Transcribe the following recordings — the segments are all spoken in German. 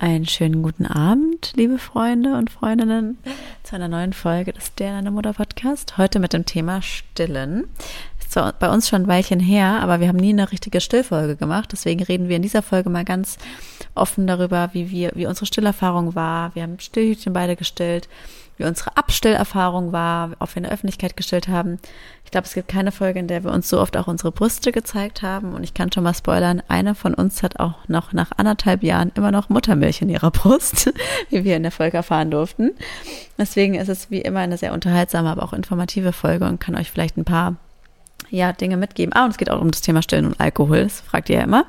Einen schönen guten Abend, liebe Freunde und Freundinnen, zu einer neuen Folge des Der Deine Mutter Podcast. Heute mit dem Thema Stillen. Ist zwar bei uns schon ein Weilchen her, aber wir haben nie eine richtige Stillfolge gemacht. Deswegen reden wir in dieser Folge mal ganz offen darüber, wie wir, wie unsere Stillerfahrung war. Wir haben Stillhütchen beide gestillt wie unsere Abstillerfahrung war, ob wir in der Öffentlichkeit gestillt haben. Ich glaube, es gibt keine Folge, in der wir uns so oft auch unsere Brüste gezeigt haben. Und ich kann schon mal spoilern, einer von uns hat auch noch nach anderthalb Jahren immer noch Muttermilch in ihrer Brust, wie wir in der Folge erfahren durften. Deswegen ist es wie immer eine sehr unterhaltsame, aber auch informative Folge und kann euch vielleicht ein paar ja, Dinge mitgeben. Ah, und es geht auch um das Thema Stillen und Alkohol, das fragt ihr ja immer.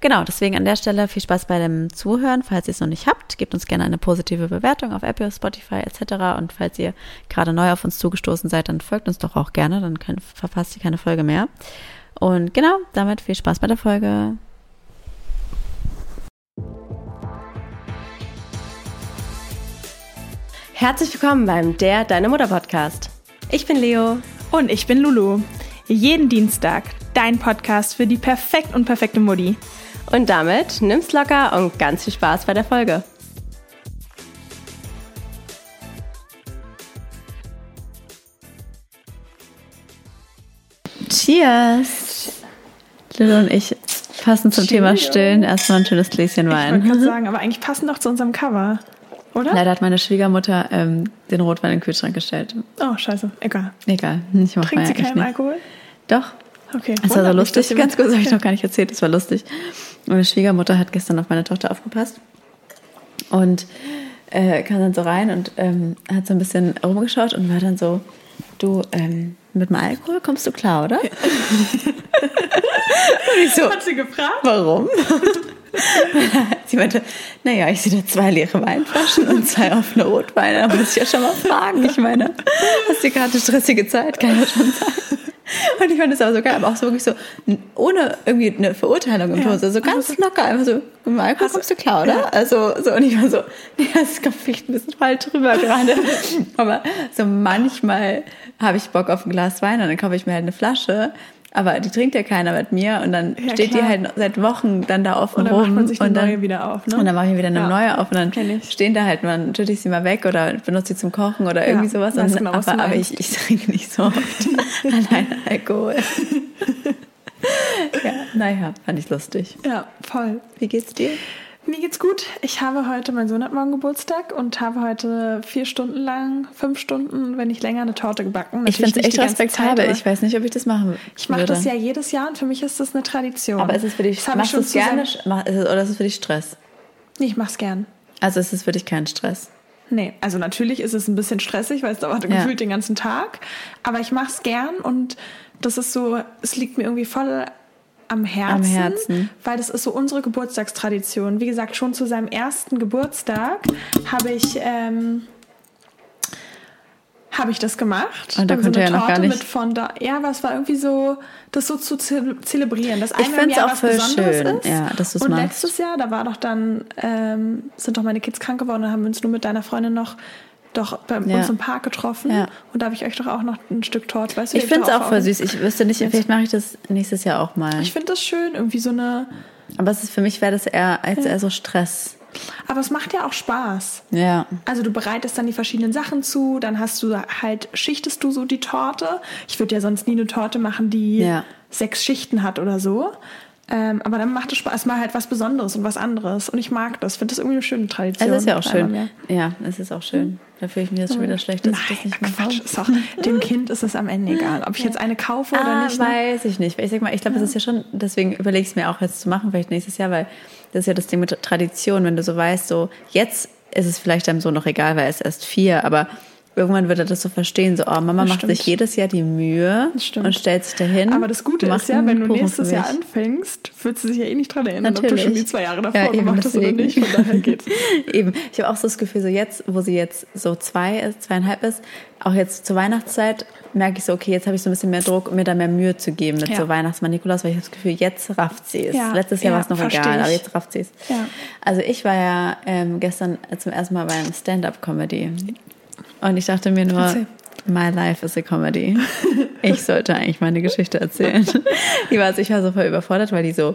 Genau, deswegen an der Stelle viel Spaß bei dem Zuhören. Falls ihr es noch nicht habt, gebt uns gerne eine positive Bewertung auf Apple, Spotify etc. Und falls ihr gerade neu auf uns zugestoßen seid, dann folgt uns doch auch gerne, dann könnt, verpasst ihr keine Folge mehr. Und genau, damit viel Spaß bei der Folge. Herzlich willkommen beim Der Deine Mutter Podcast. Ich bin Leo. Und ich bin Lulu. Jeden Dienstag dein Podcast für die perfekt und perfekte Mutti. Und damit nimm's locker und ganz viel Spaß bei der Folge. Cheers! Lil und ich passen zum Thema Stillen erstmal ein schönes Gläschen Wein. Ich wollte gerade sagen, aber eigentlich passen doch zu unserem Cover, oder? Leider hat meine Schwiegermutter ähm, den Rotwein in den Kühlschrank gestellt. Oh, scheiße. Egal. Egal. Ich mach Trinkt sie keinen Alkohol? Doch. Okay. Das war so lustig. Ganz kurz habe ich noch gar nicht erzählt. Das war lustig. Meine Schwiegermutter hat gestern auf meine Tochter aufgepasst und äh, kam dann so rein und ähm, hat so ein bisschen rumgeschaut und war dann so, du, ähm, mit dem Alkohol kommst du klar, oder? und ich so, hat sie gefragt? Warum? sie meinte, naja, ich sehe da zwei leere Weinflaschen und zwei offene Rotweine. Da muss ich ja schon mal fragen. Ich meine, hast du gerade eine stressige Zeit? Kann ja schon sein. Und ich fand das aber so geil, aber auch so wirklich so, ohne irgendwie eine Verurteilung im ja. Ton, so ganz locker, einfach so, mal kommst du klar, oder? Ja. Also, so, und ich war so, ja, das kommt vielleicht ein bisschen falsch drüber gerade. aber so manchmal habe ich Bock auf ein Glas Wein und dann kaufe ich mir halt eine Flasche. Aber die trinkt ja keiner mit mir und dann ja, steht klar. die halt seit Wochen dann da offen und dann rum. Macht man sich eine und dann, neue wieder auf, ne? Und dann mache ich wieder eine ja. neue auf und dann stehen da halt, man schütte ich sie mal weg oder benutze sie zum Kochen oder irgendwie ja, sowas. Und, genau, aber, aber ich, ich trinke nicht so oft alleine Alkohol. ja, naja, fand ich lustig. Ja, voll. Wie geht's dir? Mir geht's gut. Ich habe heute, mein Sohn hat morgen Geburtstag und habe heute vier Stunden lang, fünf Stunden, wenn nicht länger, eine Torte gebacken. Natürlich ich finde es echt respektabel. ich weiß nicht, ob ich das machen würde. Ich mache das ja jedes Jahr und für mich ist das eine Tradition. Aber ist es für dich, das machst du es gerne oder ist es für dich Stress? Nee, ich mach's gern. Also ist es für dich kein Stress? Nee, also natürlich ist es ein bisschen stressig, weil es dauert ja. gefühlt den ganzen Tag. Aber ich mach's gern und das ist so, es liegt mir irgendwie voll am Herzen, am Herzen, weil das ist so unsere Geburtstagstradition. Wie gesagt, schon zu seinem ersten Geburtstag habe ich ähm, habe ich das gemacht. Und da konnte so ja noch gar nicht. Mit von da, ja, aber es war irgendwie so, das so zu zelebrieren. Das ich finde es auch voll schön, ist. ja, dass du Und machst. letztes Jahr, da war doch dann, ähm, sind doch meine Kids krank geworden, da haben wir uns nur mit deiner Freundin noch doch bei ja. uns im Park getroffen ja. und da habe ich euch doch auch noch ein Stück Torte. Weißt du, ich finde es auch voll süß. Ich wüsste nicht, vielleicht mache ich das nächstes Jahr auch mal. Ich finde das schön, irgendwie so eine. Aber es ist, für mich wäre das eher als ja. eher so Stress. Aber es macht ja auch Spaß. Ja. Also du bereitest dann die verschiedenen Sachen zu, dann hast du halt, schichtest du so die Torte. Ich würde ja sonst nie eine Torte machen, die ja. sechs Schichten hat oder so. Ähm, aber dann macht es Spaß, mal halt was Besonderes und was anderes. Und ich mag das. Finde das irgendwie eine schöne Tradition. Es ist ja auch schön. Ja, es ist auch schön. Da fühle ich mich jetzt schon wieder schlecht, dass Nein, ich das nicht mache. Quatsch, ist auch, dem Kind ist es am Ende egal. Ob ich jetzt eine kaufe oder ah, nicht. Ne? Weiß ich nicht. Ich sag mal, ich glaube, das ist ja schon, deswegen überlege ich es mir auch jetzt zu machen, vielleicht nächstes Jahr, weil das ist ja das Ding mit Tradition, wenn du so weißt, so jetzt ist es vielleicht deinem Sohn noch egal, weil er ist erst vier, aber irgendwann wird er das so verstehen, so, oh, Mama das macht stimmt. sich jedes Jahr die Mühe und stellt sich dahin. Aber das Gute ist ja, wenn du nächstes Jahr anfängst, wird sie sich ja eh nicht dran erinnern, Natürlich. ob du schon die zwei Jahre davor ja, gemacht hast oder nicht. Von daher geht's. eben. Ich habe auch so das Gefühl, so jetzt, wo sie jetzt so zwei ist, zweieinhalb ist, auch jetzt zur Weihnachtszeit, merke ich so, okay, jetzt habe ich so ein bisschen mehr Druck, mir da mehr Mühe zu geben mit ja. so Weihnachtsmann Nikolaus, weil ich habe das Gefühl, jetzt rafft sie es. Ja. Letztes Jahr ja, war es noch egal, ich. aber jetzt rafft sie es. Also ich war ja ähm, gestern zum ersten Mal beim Stand-Up-Comedy. Und ich dachte mir nur, Erzähl. My life is a comedy. Ich sollte eigentlich meine Geschichte erzählen. Die war, also ich war so voll überfordert, weil die so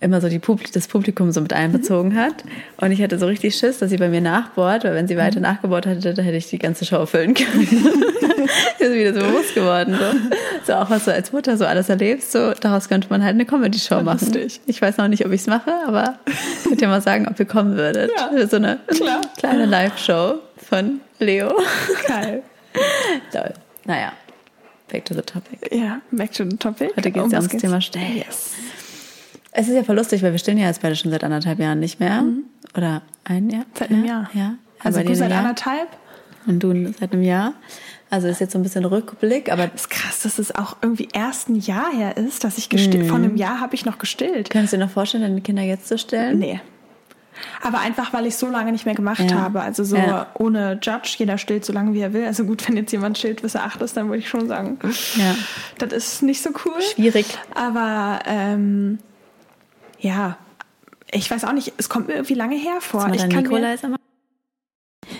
immer so die Publi das Publikum so mit einbezogen hat. Und ich hatte so richtig Schiss, dass sie bei mir nachbohrt, weil wenn sie weiter mhm. nachgebohrt hätte, dann hätte ich die ganze Show füllen können. das ist wieder so bewusst geworden. So. so auch was du als Mutter so alles erlebst, so daraus könnte man halt eine Comedy-Show machen. Lustig. Ich weiß noch nicht, ob ich es mache, aber könnt ihr mal sagen, ob ihr kommen würdet. Ja, so eine klar. kleine Live-Show von Leo. Geil. Toll. Naja, back to the topic. Ja, back to the topic. Heute geht es ja ums Thema Stellen. Yes. Es ist ja voll lustig, weil wir stehen ja jetzt beide schon seit anderthalb Jahren nicht mehr. Mhm. Oder ein Jahr? Seit einem Jahr. Ja. Also du seit Jahr. anderthalb? Und du seit einem Jahr. Also ist jetzt so ein bisschen Rückblick, aber das ist krass, dass es auch irgendwie erst ein Jahr her ist, dass ich gestillt. Mhm. Vor einem Jahr habe ich noch gestillt. Kannst du dir noch vorstellen, deine Kinder jetzt zu stillen? Nee. Aber einfach, weil ich so lange nicht mehr gemacht ja. habe. Also so ja. ohne Judge, jeder stillt so lange, wie er will. Also gut, wenn jetzt jemand stillt, bis er acht ist, dann würde ich schon sagen, ja. das ist nicht so cool. Schwierig. Aber ähm, ja, ich weiß auch nicht, es kommt mir irgendwie lange her vor. Ich kann Nikola mir,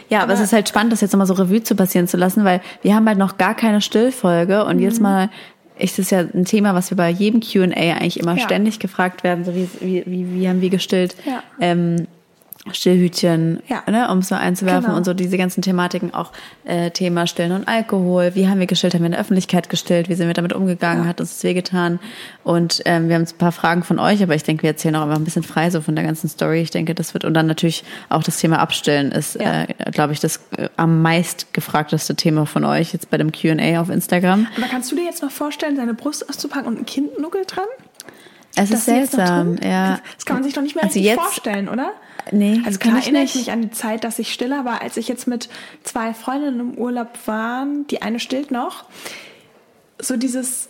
ja, aber, aber, es ist halt spannend, das jetzt nochmal so Revue zu passieren zu lassen, weil wir haben halt noch gar keine Stillfolge und mhm. jetzt mal ist es ja ein Thema, was wir bei jedem Q&A eigentlich immer ja. ständig gefragt werden, so wie, wie, wie, wie haben wir gestillt? Ja. Ähm, Stillhütchen, ja. ne, um es so einzuwerfen genau. und so diese ganzen Thematiken, auch äh, Thema Stillen und Alkohol. Wie haben wir gestillt? Haben wir in der Öffentlichkeit gestillt? Wie sind wir damit umgegangen? Ja. Hat uns das wehgetan? Und ähm, wir haben ein paar Fragen von euch, aber ich denke, wir erzählen auch einfach ein bisschen frei so von der ganzen Story. Ich denke, das wird und dann natürlich auch das Thema Abstillen ist, ja. äh, glaube ich, das äh, am meist gefragteste Thema von euch jetzt bei dem Q&A auf Instagram. Aber kannst du dir jetzt noch vorstellen, deine Brust auszupacken und ein Kindnuggel dran? Es ist seltsam, ja. Das kann man sich doch nicht mehr also richtig vorstellen, oder? Nee, also klar erinnere ich mich an die Zeit, dass ich stiller war, als ich jetzt mit zwei Freundinnen im Urlaub war. Die eine stillt noch. So dieses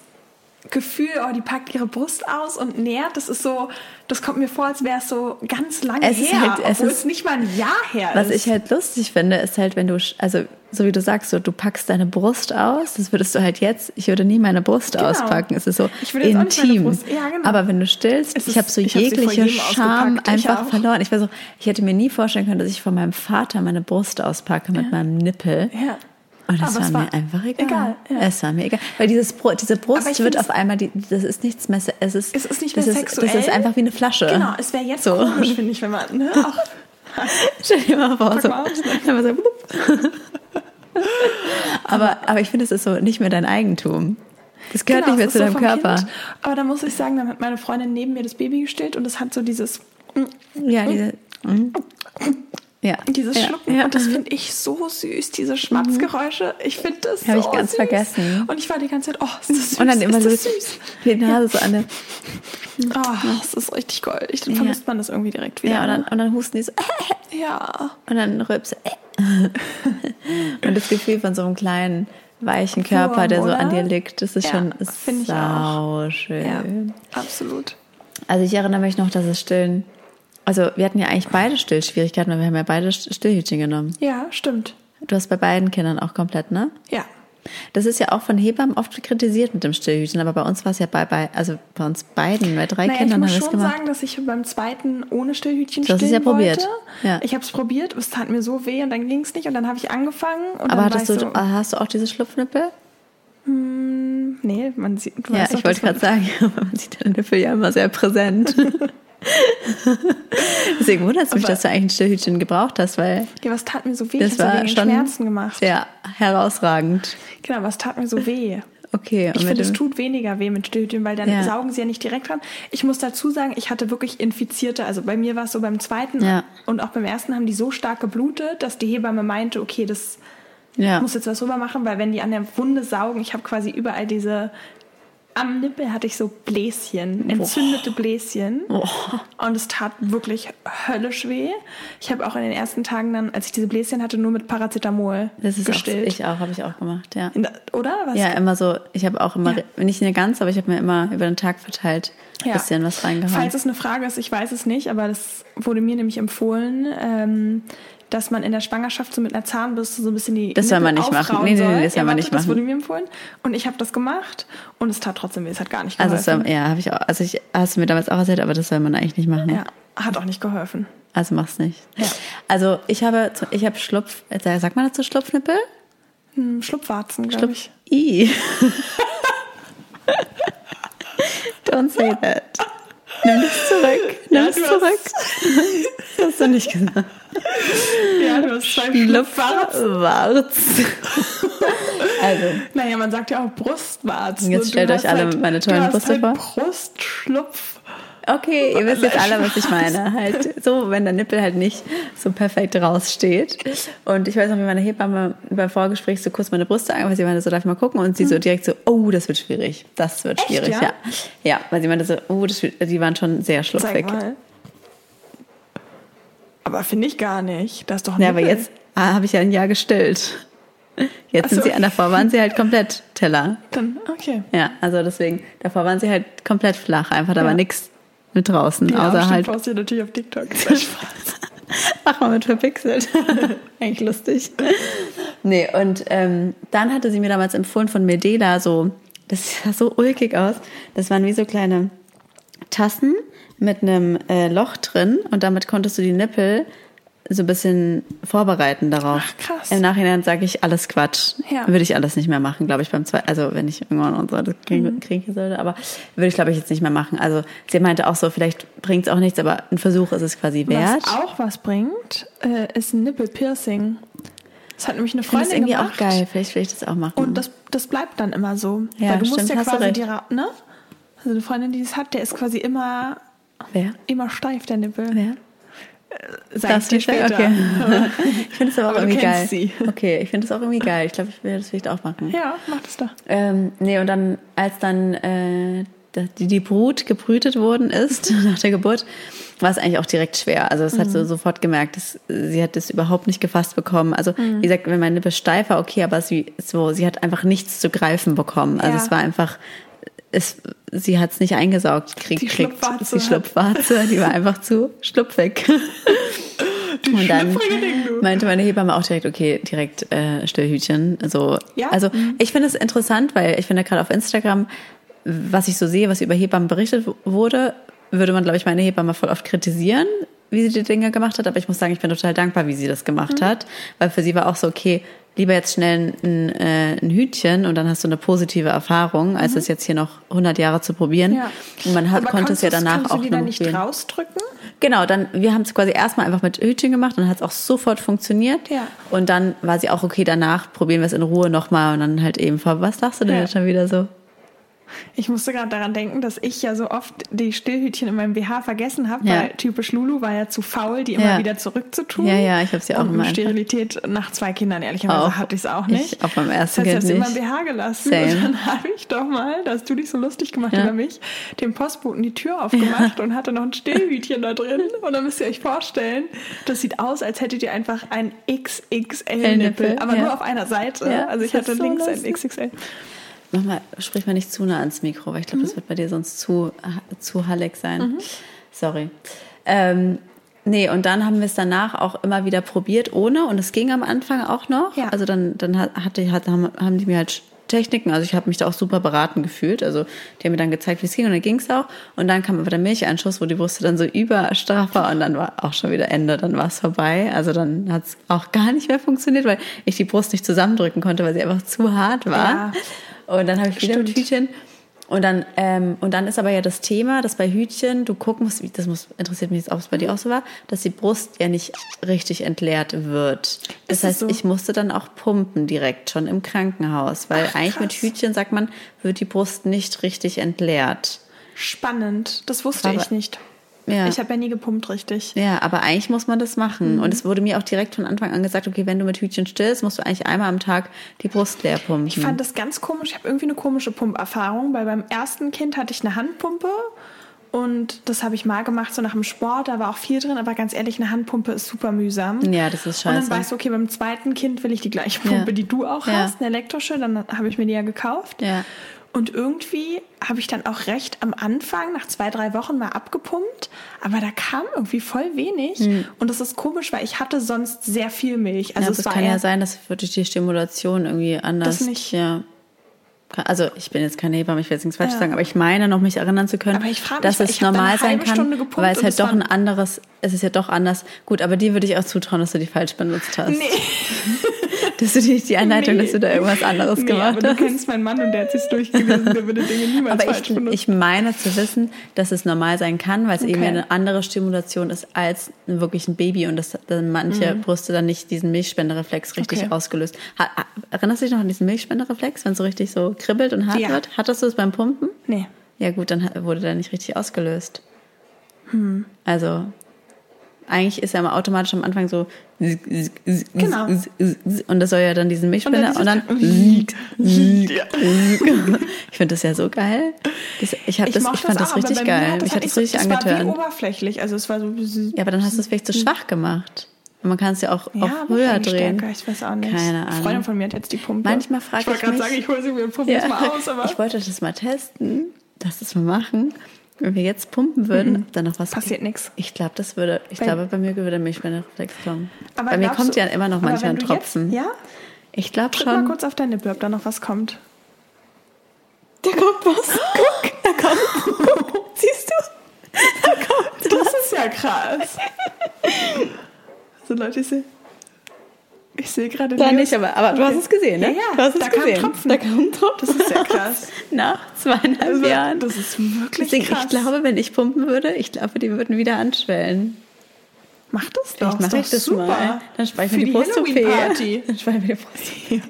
Gefühl, oh, die packt ihre Brust aus und nährt, das ist so, das kommt mir vor, als wäre es so ganz lange es her, halt, es obwohl ist, es nicht mal ein Jahr her was ist. Was ich halt lustig finde, ist halt, wenn du, also so wie du sagst, so du packst deine Brust aus, das würdest du halt jetzt, ich würde nie meine Brust genau. auspacken, es ist so intim. Ja, genau. Aber wenn du stillst, ist, ich habe so ich jegliche Scham einfach verloren. Ich war so, ich hätte mir nie vorstellen können, dass ich von meinem Vater meine Brust auspacke mit ja. meinem Nippel. Ja. Und es war, war, mir einfach egal. egal ja. Es war mir egal. Weil dieses, diese Brust wird auf einmal, die, das ist nichts mehr, es ist, es ist nicht mehr das sexuell. Ist, das ist einfach wie eine Flasche. Genau, es wäre jetzt so. komisch, finde ich, wenn man, ne, auch, Stell dir mal vor, so, mal so aber, aber ich finde, es ist so nicht mehr dein Eigentum. Das gehört genau, nicht mehr zu deinem so Körper. Kind. Aber da muss ich sagen, dann hat meine Freundin neben mir das Baby gestillt und es hat so dieses. Ja, diese. Mm. Ja. Dieses ja. Schlucken. Ja. Und das finde ich so süß, diese Schmatzgeräusche. Ich finde das Habe so ich ganz süß. vergessen. Und ich war die ganze Zeit, oh, ist das süß. Und dann immer ist so süß. die Nase so an der... Oh, das ist richtig goldig. Dann vermisst man das irgendwie direkt wieder. Ja, und dann, und dann husten die so... ja. Und dann rülpst Und das Gefühl von so einem kleinen, weichen Körper, der so oder? an dir liegt, das ist ja, schon sau schön. Ja, absolut. Also ich erinnere mich noch, dass es stillen also wir hatten ja eigentlich beide Stillschwierigkeiten, weil wir haben ja beide Stillhütchen genommen. Ja, stimmt. Du hast bei beiden Kindern auch komplett, ne? Ja. Das ist ja auch von Hebammen oft kritisiert mit dem Stillhütchen, aber bei uns war es ja bei, bei also bei uns beiden, bei drei naja, Kindern haben wir es gemacht. Ich muss schon sagen, dass ich beim zweiten ohne Stillhütchen du hast es ja probiert. Ja. Ich habe es probiert, es tat mir so weh und dann ging es nicht und dann habe ich angefangen. aber hattest du, so, hast du auch diese Schlupfnippel? Hm, nee, man sieht. Ja, ich wollte gerade sagen, man sieht deine Nippel ja immer sehr präsent. Deswegen wundert es mich, dass du eigentlich ein Stillhütchen gebraucht hast, weil. Ja, was tat mir so weh? Das ich war schon Schmerzen gemacht. Sehr herausragend. Genau, was tat mir so weh? Okay. Ich finde, es tut weniger weh mit Stillhütchen, weil dann ja. saugen sie ja nicht direkt dran. Ich muss dazu sagen, ich hatte wirklich Infizierte. Also bei mir war es so beim zweiten ja. und auch beim ersten haben die so stark geblutet, dass die Hebamme meinte, okay, das ja. muss jetzt was rüber machen, weil wenn die an der Wunde saugen, ich habe quasi überall diese am Nippel hatte ich so Bläschen, entzündete Boah. Bläschen. Boah. Und es tat wirklich höllisch weh. Ich habe auch in den ersten Tagen dann, als ich diese Bläschen hatte, nur mit Paracetamol das ist gestillt. Auch, ich auch, habe ich auch gemacht, ja. Der, oder? Was? Ja, immer so. Ich habe auch immer, ja. nicht eine ganz, aber ich habe mir immer über den Tag verteilt ein ja. bisschen was reingehauen. Falls es eine Frage ist, ich weiß es nicht, aber das wurde mir nämlich empfohlen. Ähm, dass man in der Schwangerschaft so mit einer Zahnbürste so ein bisschen die Das soll man nicht machen. Nee, nee, nee, das soll ja, man nicht das machen. Das wurde mir empfohlen und ich habe das gemacht und es tat trotzdem weh, es hat gar nicht geholfen. Also soll, ja, habe ich auch, also ich hast du mir damals auch erzählt, aber das soll man eigentlich nicht machen. Ja, hat auch nicht geholfen. Also mach's nicht. Ja. Also ich habe ich habe Schlupf, sagt man dazu Schlupfnippel? Hm, Schlupfwarzen, glaube ich. I. Don't say that. Nimm das zurück. Nimm ja, zurück. das hast du nicht gesagt. Ja, du hast zwei Schlupfwarzen. also. Naja, man sagt ja auch Brustwarzen. Jetzt stellt euch alle halt, meine tollen Brüste halt vor. Brustschlupf. Okay, ihr wisst jetzt alle, was ich meine. Halt so, wenn der Nippel halt nicht so perfekt raussteht. Und ich weiß noch, wie meine Hebamme beim Vorgespräch so kurz meine Brüste angefangen, sie meinte so, darf ich mal gucken? Und sie so hm. direkt so, oh, das wird schwierig. Das wird Echt, schwierig, ja? ja? ja? weil sie meinte so, oh, das wird, die waren schon sehr schluffig. Aber finde ich gar nicht. Das ist doch ein Ja, Nippel. aber jetzt ah, habe ich ja ein Jahr gestillt. Jetzt so. sind sie, davor waren sie halt komplett Teller. Dann, okay. Ja, also deswegen, davor waren sie halt komplett flach, einfach, da ja. war nichts mit draußen. Ja, außer halt. Du ja natürlich auf TikTok. Mach mal mit verpixelt. Eigentlich lustig. Nee, und ähm, dann hatte sie mir damals empfohlen von Medela so, das sah so ulkig aus. Das waren wie so kleine Tassen mit einem äh, Loch drin und damit konntest du die Nippel so ein bisschen vorbereiten darauf. Ach, krass. Im Nachhinein sage ich alles Quatsch. Ja. Würde ich alles nicht mehr machen, glaube ich, beim zweiten, also wenn ich irgendwann und so das kriegen, mhm. sollte, aber würde ich, glaube ich, jetzt nicht mehr machen. Also sie meinte auch so, vielleicht bringt es auch nichts, aber ein Versuch ist es quasi wert. Was auch was bringt, äh, ist ein Nippelpiercing. Das hat nämlich eine Freundin das irgendwie gemacht. auch geil, vielleicht will ich das auch machen. Und das, das bleibt dann immer so. Ja, Weil du stimmt, musst ja quasi die, ne? Also eine Freundin, die das hat, der ist quasi immer, Wer? immer steif, der Nippel. Wer? Sag das dir später. Okay. ich finde es aber auch aber irgendwie geil. Sie. Okay, ich finde es auch irgendwie geil. Ich glaube, ich werde das vielleicht auch machen. Ja, mach das doch. Ähm, nee, und dann, als dann äh, die, die Brut gebrütet worden ist nach der Geburt, war es eigentlich auch direkt schwer. Also das mhm. hat sie sofort gemerkt, dass sie hat das überhaupt nicht gefasst bekommen. Also mhm. wie gesagt, wenn meine Lippe steif war, okay, aber sie so, sie hat einfach nichts zu greifen bekommen. Also ja. es war einfach es, sie hat es nicht eingesaugt kriegt. Die Schlupfwarze. Die Schlupfwarze, die war einfach zu schlupfig. Die und dann meinte meine Hebamme auch direkt, okay, direkt äh, Stillhütchen. Also, ja? also mhm. ich finde es interessant, weil ich finde gerade auf Instagram, was ich so sehe, was über Hebammen berichtet wurde, würde man, glaube ich, meine Hebamme voll oft kritisieren, wie sie die Dinge gemacht hat. Aber ich muss sagen, ich bin total dankbar, wie sie das gemacht mhm. hat. Weil für sie war auch so, okay, lieber jetzt schnell ein, äh, ein Hütchen und dann hast du eine positive Erfahrung, als mhm. es jetzt hier noch 100 Jahre zu probieren. Ja. Und man hat, konnte es ja danach auch du die dann nicht probieren. rausdrücken? Genau, dann wir haben es quasi erstmal einfach mit Hütchen gemacht und hat es auch sofort funktioniert. Ja. Und dann war sie auch okay, danach probieren wir es in Ruhe nochmal und dann halt eben vor. Was sagst du denn ja. jetzt schon wieder so? Ich musste gerade daran denken, dass ich ja so oft die Stillhütchen in meinem BH vergessen habe, ja. weil typisch Lulu war ja zu faul, die immer ja. wieder zurückzutun. Ja, ja, ich habe sie auch Und immer. Sterilität nach zwei Kindern, ehrlicherweise, auch. hatte ich es auch nicht. Ich auch beim ersten das heißt, Kind nicht. immer BH gelassen. Same. Und dann habe ich doch mal, da hast du dich so lustig gemacht ja. über mich, dem Postboten die Tür aufgemacht und hatte noch ein Stillhütchen da drin. Und dann müsst ihr euch vorstellen, das sieht aus, als hättet ihr einfach ein XXL-Nippel, aber nur auf einer Seite. also ich hatte so links lustig. ein XXL mach mal, sprich mal nicht zu nah ans Mikro, weil ich glaube, mhm. das wird bei dir sonst zu, zu hallig sein. Mhm. Sorry. Ähm, nee, und dann haben wir es danach auch immer wieder probiert ohne und es ging am Anfang auch noch. Ja. Also dann, dann hatte, hat, haben, die mir halt Techniken, also ich habe mich da auch super beraten gefühlt. Also die haben mir dann gezeigt, wie es ging und dann ging es auch. Und dann kam aber der Milcheinschuss, wo die Brüste dann so überstraff war und dann war auch schon wieder Ende, dann war es vorbei. Also dann hat es auch gar nicht mehr funktioniert, weil ich die Brust nicht zusammendrücken konnte, weil sie einfach zu hart war. Ja. Und dann habe ich wieder Stimmt. mit Hütchen. Und dann, ähm, und dann ist aber ja das Thema, dass bei Hütchen du gucken musst, das muss, interessiert mich jetzt, ob es bei dir auch so war, dass die Brust ja nicht richtig entleert wird. Das ist heißt, so? ich musste dann auch pumpen direkt schon im Krankenhaus, weil Ach, eigentlich mit Hütchen, sagt man, wird die Brust nicht richtig entleert. Spannend, das wusste aber, ich nicht. Ja. Ich habe ja nie gepumpt, richtig. Ja, aber eigentlich muss man das machen. Mhm. Und es wurde mir auch direkt von Anfang an gesagt, okay, wenn du mit Hütchen stillst, musst du eigentlich einmal am Tag die Brust leer pumpen. Ich fand das ganz komisch. Ich habe irgendwie eine komische Pumperfahrung, weil beim ersten Kind hatte ich eine Handpumpe. Und das habe ich mal gemacht, so nach dem Sport, da war auch viel drin, aber ganz ehrlich, eine Handpumpe ist super mühsam. Ja, das ist scheiße. Und dann weißt du, okay, beim zweiten Kind will ich die gleiche Pumpe, ja. die du auch ja. hast, eine elektrische, dann habe ich mir die ja gekauft. Ja. Und irgendwie habe ich dann auch recht am Anfang, nach zwei, drei Wochen mal abgepumpt, aber da kam irgendwie voll wenig. Hm. Und das ist komisch, weil ich hatte sonst sehr viel Milch. Also ja, es kann ja sein, dass durch die Stimulation irgendwie anders. Das nicht. Ja. Also ich bin jetzt keine Hebamme, ich will jetzt nichts falsch ja. sagen, aber ich meine noch mich erinnern zu können, dass mich, es normal sein kann, weil es halt doch ein anderes, es ist ja doch anders. Gut, aber die würde ich auch zutrauen, dass du die falsch benutzt hast. Nee. dass du nicht die Anleitung, nee. dass du da irgendwas anderes nee, gemacht aber hast. Du kennst meinen Mann und der hat sich durchgelesen, der würde Dinge niemals aber falsch ich, ich meine zu wissen, dass es normal sein kann, weil es okay. eben eine andere Stimulation ist als wirklich ein Baby und dass dann manche mhm. Brüste dann nicht diesen Milchspendereflex richtig okay. ausgelöst. Erinnerst du dich noch an diesen Milchspendereflex, wenn es so richtig so kribbelt und hart ja. wird? Hattest du es beim Pumpen? Nee. Ja gut, dann wurde der nicht richtig ausgelöst. Hm. Also eigentlich ist er immer automatisch am Anfang so genau. und das soll ja dann diesen Milchspender und dann, und dann ich finde das ja so geil. Das, ich habe das, ich fand das, das richtig geil. Das ich hatte das richtig es angetönt. Es war oberflächlich, also es war so. Ja, aber dann hast du es vielleicht zu schwach gemacht. Und man kann es ja auch, ja, auch höher drehen. Stärker, ich weiß auch nicht. Keine Ahnung. Eine Freundin von mir hat jetzt die Pumpe. Manchmal frage ich, ich wollte gerade sagen, ich hole sie mir und pumpe ja. mal aus. Aber ich wollte das mal testen, dass das mal machen. Wenn wir jetzt pumpen würden, mhm. dann noch was. Passiert nichts. Ich glaube, das würde, ich bei, glaube, bei mir würde Milchbänderreflex kommen. Aber bei mir kommt du, ja immer noch manchmal ein Tropfen. Jetzt, ja? Ich glaube schon. Mal kurz auf deine Nippel, ob da noch was kommt. Da kommt was. Guck, da kommt. Guck, siehst du? Da kommt. Das ist ja krass. so Leute, ich sehe. Ich sehe gerade Da nicht, aber, aber du hast es gesehen, ne? Ja, ja. Du hast da es gesehen. Tropfen. Da kam Tropfen. Das ist sehr krass. Nach zweieinhalb also, Jahren. Das ist wirklich Deswegen, krass. Ich glaube, wenn ich pumpen würde, ich glaube, die würden wieder anschwellen. Mach das doch. Vielleicht mache ich das super. mal. Dann speichern wir die, die Brust-OP. Dann speichern wir die Brust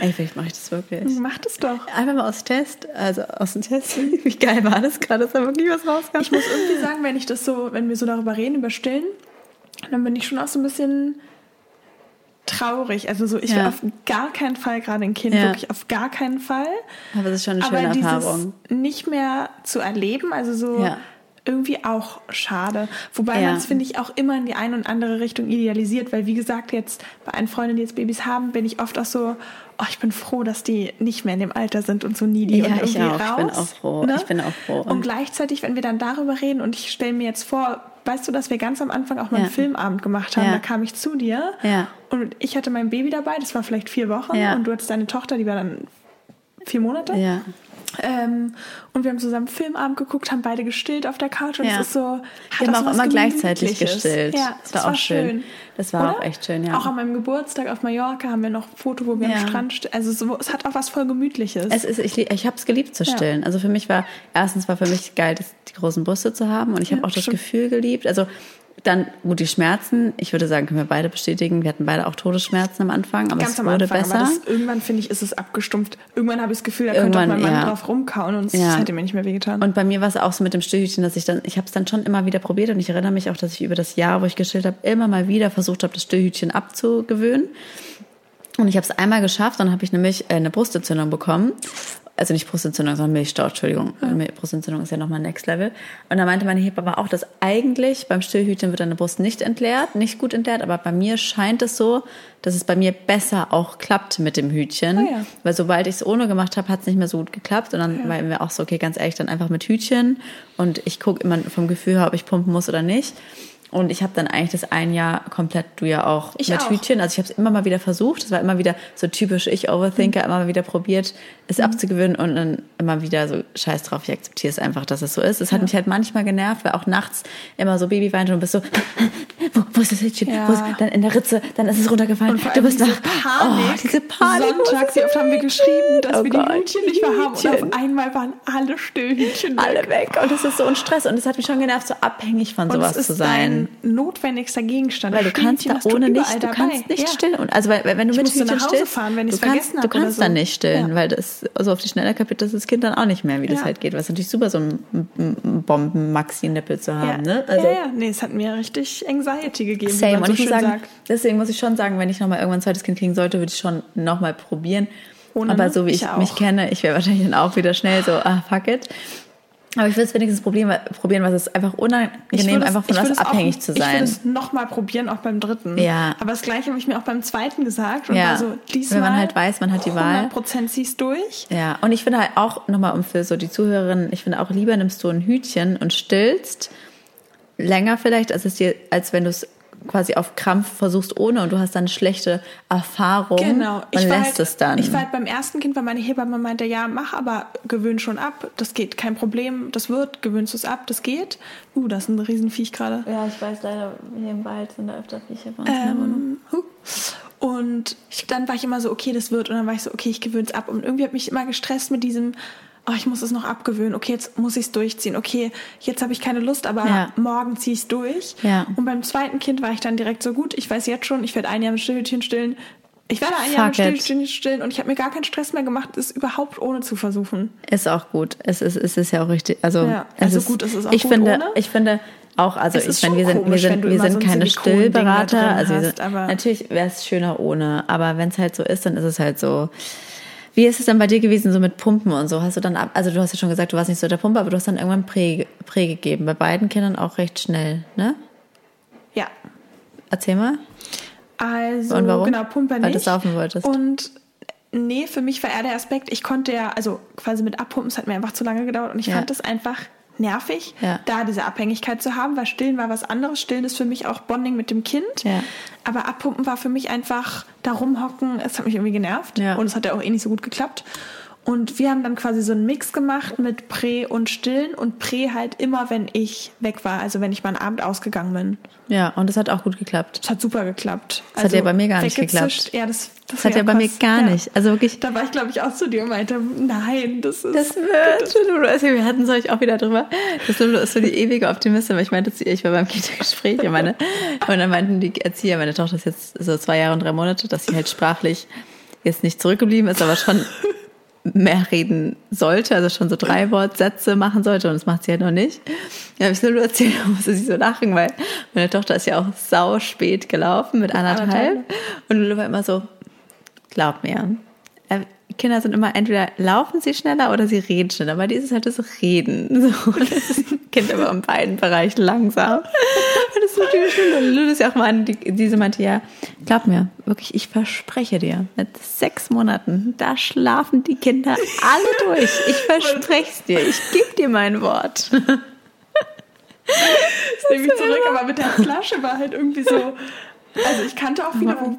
Ey, vielleicht mache ich das wirklich. Mach das doch. Einfach mal aus Test, also aus dem Test. Wie geil war das gerade, dass da wirklich was rauskam? Ich muss irgendwie sagen, wenn ich das so, wenn wir so darüber reden, über Stillen, dann bin ich schon auch so ein bisschen traurig. Also so, ich ja. will auf gar keinen Fall gerade ein Kind, ja. wirklich auf gar keinen Fall. Aber es ist schon eine schöne Aber Erfahrung. Nicht mehr zu erleben, also so ja. Irgendwie auch schade. Wobei man es, finde ich, auch immer in die eine und andere Richtung idealisiert, weil wie gesagt, jetzt bei allen Freunden, die jetzt Babys haben, bin ich oft auch so, oh, ich bin froh, dass die nicht mehr in dem Alter sind und so needy ja, und irgendwie ich auch. raus. Ich bin auch froh. Ne? Ich bin auch froh. Und gleichzeitig, wenn wir dann darüber reden und ich stelle mir jetzt vor, weißt du, dass wir ganz am Anfang auch mal einen Filmabend gemacht haben, ja. da kam ich zu dir ja. und ich hatte mein Baby dabei, das war vielleicht vier Wochen ja. und du hattest deine Tochter, die war dann vier Monate. Ja. Ähm, und wir haben zusammen Filmabend geguckt, haben beide gestillt auf der Couch und ja. es ist so. Wir haben auch immer gleichzeitig gestillt. Ja, das war, das war auch schön. schön. Das war Oder? auch echt schön, ja. Auch an meinem Geburtstag auf Mallorca haben wir noch ein Foto, wo wir ja. am Strand Also so, es hat auch was voll Gemütliches. Es ist, ich ich habe es geliebt zu stillen. Ja. Also für mich war, erstens war für mich geil, die großen Brüste zu haben und ich habe auch das stimmt. Gefühl geliebt. Also dann, gut, die Schmerzen, ich würde sagen, können wir beide bestätigen. Wir hatten beide auch Todesschmerzen am Anfang, aber Ganz es wurde Anfang, besser. Das, irgendwann, finde ich, ist es abgestumpft. Irgendwann habe ich das Gefühl, da könnte auch mein Mann ja. drauf rumkauen und es ja. hätte mir nicht mehr wehgetan. Und bei mir war es auch so mit dem Stillhütchen, dass ich dann, ich habe es dann schon immer wieder probiert und ich erinnere mich auch, dass ich über das Jahr, wo ich gestillt habe, immer mal wieder versucht habe, das Stillhütchen abzugewöhnen. Und ich habe es einmal geschafft, dann habe ich nämlich äh, eine Brustentzündung bekommen also nicht Brustentzündung, sondern Milchstau, Entschuldigung. Ja. Brustentzündung ist ja nochmal Next Level. Und da meinte meine Hebamme auch, dass eigentlich beim Stillhütchen wird deine Brust nicht entleert, nicht gut entleert, aber bei mir scheint es so, dass es bei mir besser auch klappt mit dem Hütchen. Oh ja. Weil sobald ich es ohne gemacht habe, hat es nicht mehr so gut geklappt. Und dann ja. waren wir auch so, okay, ganz ehrlich, dann einfach mit Hütchen. Und ich gucke immer vom Gefühl her, ob ich pumpen muss oder nicht. Und ich habe dann eigentlich das ein Jahr komplett, du ja auch, ich mit auch. Hütchen. Also ich habe es immer mal wieder versucht. Es war immer wieder so typisch ich Overthinker, mhm. immer mal wieder probiert, es mhm. abzugewöhnen und dann immer wieder so scheiß drauf, ich akzeptiere es einfach, dass es so ist. Es hat ja. mich halt manchmal genervt, weil auch nachts immer so Baby weint und bist so, wo, wo ist das Hütchen? Ja. Ist, dann in der Ritze, dann ist es runtergefallen. du bist diese wach. Panik. Oh, diese Panik. Sonntag, wie oft haben wir geschrieben, dass oh wir Gott, die Hütchen nicht mehr haben. Und auf einmal waren alle Stillhütchen weg. Alle weg. Und das ist so ein Stress. Und es hat mich schon genervt, so abhängig von und sowas zu sein. Notwendig nächster Gegenstand. Weil du kannst da ohne nicht, du kannst nicht ja. stillen. Und also weil, wenn du ich mit Hütchen stillst, fahren, wenn du kannst, du kannst so. dann nicht stillen, ja. weil das also auf die Schnelle kapiert das, das Kind dann auch nicht mehr, wie ja. das halt geht. Es natürlich super so ein Bomben-Maxi-Nippel zu haben. Ne? Also, ja, ja, nee, es hat mir richtig Anxiety gegeben. Same. und so ich muss sagen, deswegen muss ich schon sagen, wenn ich nochmal irgendwann ein zweites Kind kriegen sollte, würde ich schon nochmal probieren. Ohne, Aber so wie ich, ich mich kenne, ich wäre wahrscheinlich dann auch wieder schnell so, ah, fuck it. Aber ich will es wenigstens probieren, probieren, weil es ist einfach unangenehm, das, einfach von was abhängig auch, zu sein. Ich will es nochmal probieren, auch beim dritten. Ja. Aber das gleiche habe ich mir auch beim zweiten gesagt. Und ja. war so, diesmal Wenn man halt weiß, man hat die Wahl. 100% ziehst durch. Ja. Und ich finde halt auch, nochmal um für so die Zuhörerinnen, ich finde auch lieber nimmst du ein Hütchen und stillst länger vielleicht, als es dir, als wenn du es quasi auf Krampf versuchst ohne und du hast dann schlechte Erfahrung genau. ich und lässt halt, es dann. Ich war halt beim ersten Kind, weil meine Hebamme meinte, ja, mach aber, gewöhn schon ab, das geht, kein Problem, das wird, gewöhnst du es ab, das geht. Uh, das ist ein Riesenviech gerade. Ja, ich weiß leider, hier im Wald sind da öfter Viecher bei uns ähm, in der Wohnung. Und dann war ich immer so, okay, das wird. Und dann war ich so, okay, ich gewöhne es ab. Und irgendwie hat mich immer gestresst mit diesem, oh, ich muss es noch abgewöhnen. Okay, jetzt muss ich es durchziehen. Okay, jetzt habe ich keine Lust, aber ja. morgen ziehe ich es durch. Ja. Und beim zweiten Kind war ich dann direkt so gut. Ich weiß jetzt schon, ich werde ein Jahr mit Stillhütchen stillen. Ich werde ein Jahr mit Stillhütchen stillen und ich habe mir gar keinen Stress mehr gemacht, es überhaupt ohne zu versuchen. Ist auch gut. Es ist, es ist ja auch richtig. Also, ja, also ist, gut ist es auch ich gut finde, ohne. Ich finde, auch, also ich meine, wir sind, komisch, wir sind, wir sind so keine Stillberater. Also hast, sind, natürlich wäre es schöner ohne, aber wenn es halt so ist, dann ist es halt so. Wie ist es dann bei dir gewesen, so mit Pumpen und so? Hast du dann, also du hast ja schon gesagt, du warst nicht so der Pumper, aber du hast dann irgendwann Prä, Prä gegeben. Bei beiden Kindern auch recht schnell, ne? Ja. Erzähl mal. Also, und warum? genau, Pumper nicht. Weil du saufen wolltest. Und nee, für mich war eher der Aspekt, ich konnte ja, also quasi mit Abpumpen, es hat mir einfach zu lange gedauert und ich ja. fand es einfach nervig, ja. da diese Abhängigkeit zu haben, weil Stillen war was anderes. Stillen ist für mich auch Bonding mit dem Kind. Ja. Aber Abpumpen war für mich einfach da rumhocken. Es hat mich irgendwie genervt. Ja. Und es hat ja auch eh nicht so gut geklappt. Und wir haben dann quasi so einen Mix gemacht mit Prä und Stillen und Prä halt immer, wenn ich weg war, also wenn ich mal einen Abend ausgegangen bin. Ja, und das hat auch gut geklappt. Das hat super geklappt. Das also hat ja bei mir gar nicht geklappt. Ja, das, das, das hat ja bei mir gar ja. nicht. Also wirklich. Da war ich, glaube ich, auch zu dir und meinte, nein, das ist. Das wird. Also wir hatten es euch auch wieder drüber. Das ist so die ewige Optimistin, weil ich meinte zu ihr, ich war beim Kita-Gespräch und, meine, und dann meinten die Erzieher, meine Tochter ist jetzt so zwei Jahre und drei Monate, dass sie halt sprachlich jetzt nicht zurückgeblieben ist, aber schon mehr reden sollte, also schon so drei Wortsätze machen sollte und das macht sie halt noch nicht. Ja, habe ich nur erzählt, da musste sie so lachen, weil meine Tochter ist ja auch sau spät gelaufen mit anderthalb. Und Lulu war immer so, glaub mir, Kinder sind immer entweder laufen sie schneller oder sie reden schneller, aber dieses halt das Reden. So, das ist Kind aber in beiden Bereichen langsam. Und das ist natürlich schön. Und Lulu ist ja auch mal, die, diese meinte, ja, glaub mir, wirklich, ich verspreche dir, mit sechs Monaten, da schlafen die Kinder alle durch. Ich verspreche es dir. Ich gebe dir mein Wort. Das nehme ich zurück, aber mit der Flasche war halt irgendwie so, also ich kannte auch viele, wo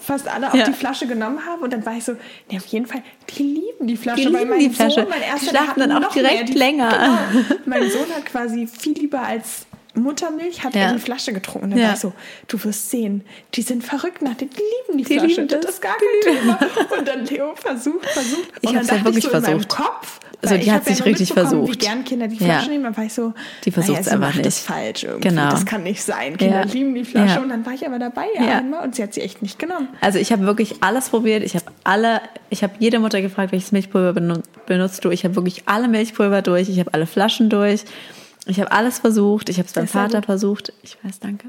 fast alle auch ja. die Flasche genommen haben und dann war ich so, nee, auf jeden Fall, die lieben die Flasche. Die lieben mein die Flasche. Sohn, mein erster, die dann auch direkt die, länger. Genau, mein Sohn hat quasi viel lieber als Muttermilch hat ja. die Flasche getrunken. Und dann ja. war ich so, du wirst sehen, die sind verrückt nach dem, die lieben die, die Flasche. Lieben das, das ist gar kein Thema. Und dann Leo versucht, versucht. Ich habe es ja wirklich so versucht. Kopf, also die hat sich ja richtig versucht. Wie gern Kinder die Flasche ja. nehmen, dann war ich so, die versucht es naja, einfach nicht. Das falsch irgendwie. Genau. Das kann nicht sein. Kinder lieben die Flasche. Und dann war ich aber dabei einmal und sie hat sie echt nicht genommen. Also ich habe wirklich alles probiert. Ich habe alle, ich habe jede Mutter gefragt, welches Milchpulver benutzt du. Ich habe wirklich alle Milchpulver durch. Ich habe alle Flaschen durch. Ich habe alles versucht. Ich habe es beim Vater versucht. Ich weiß, danke.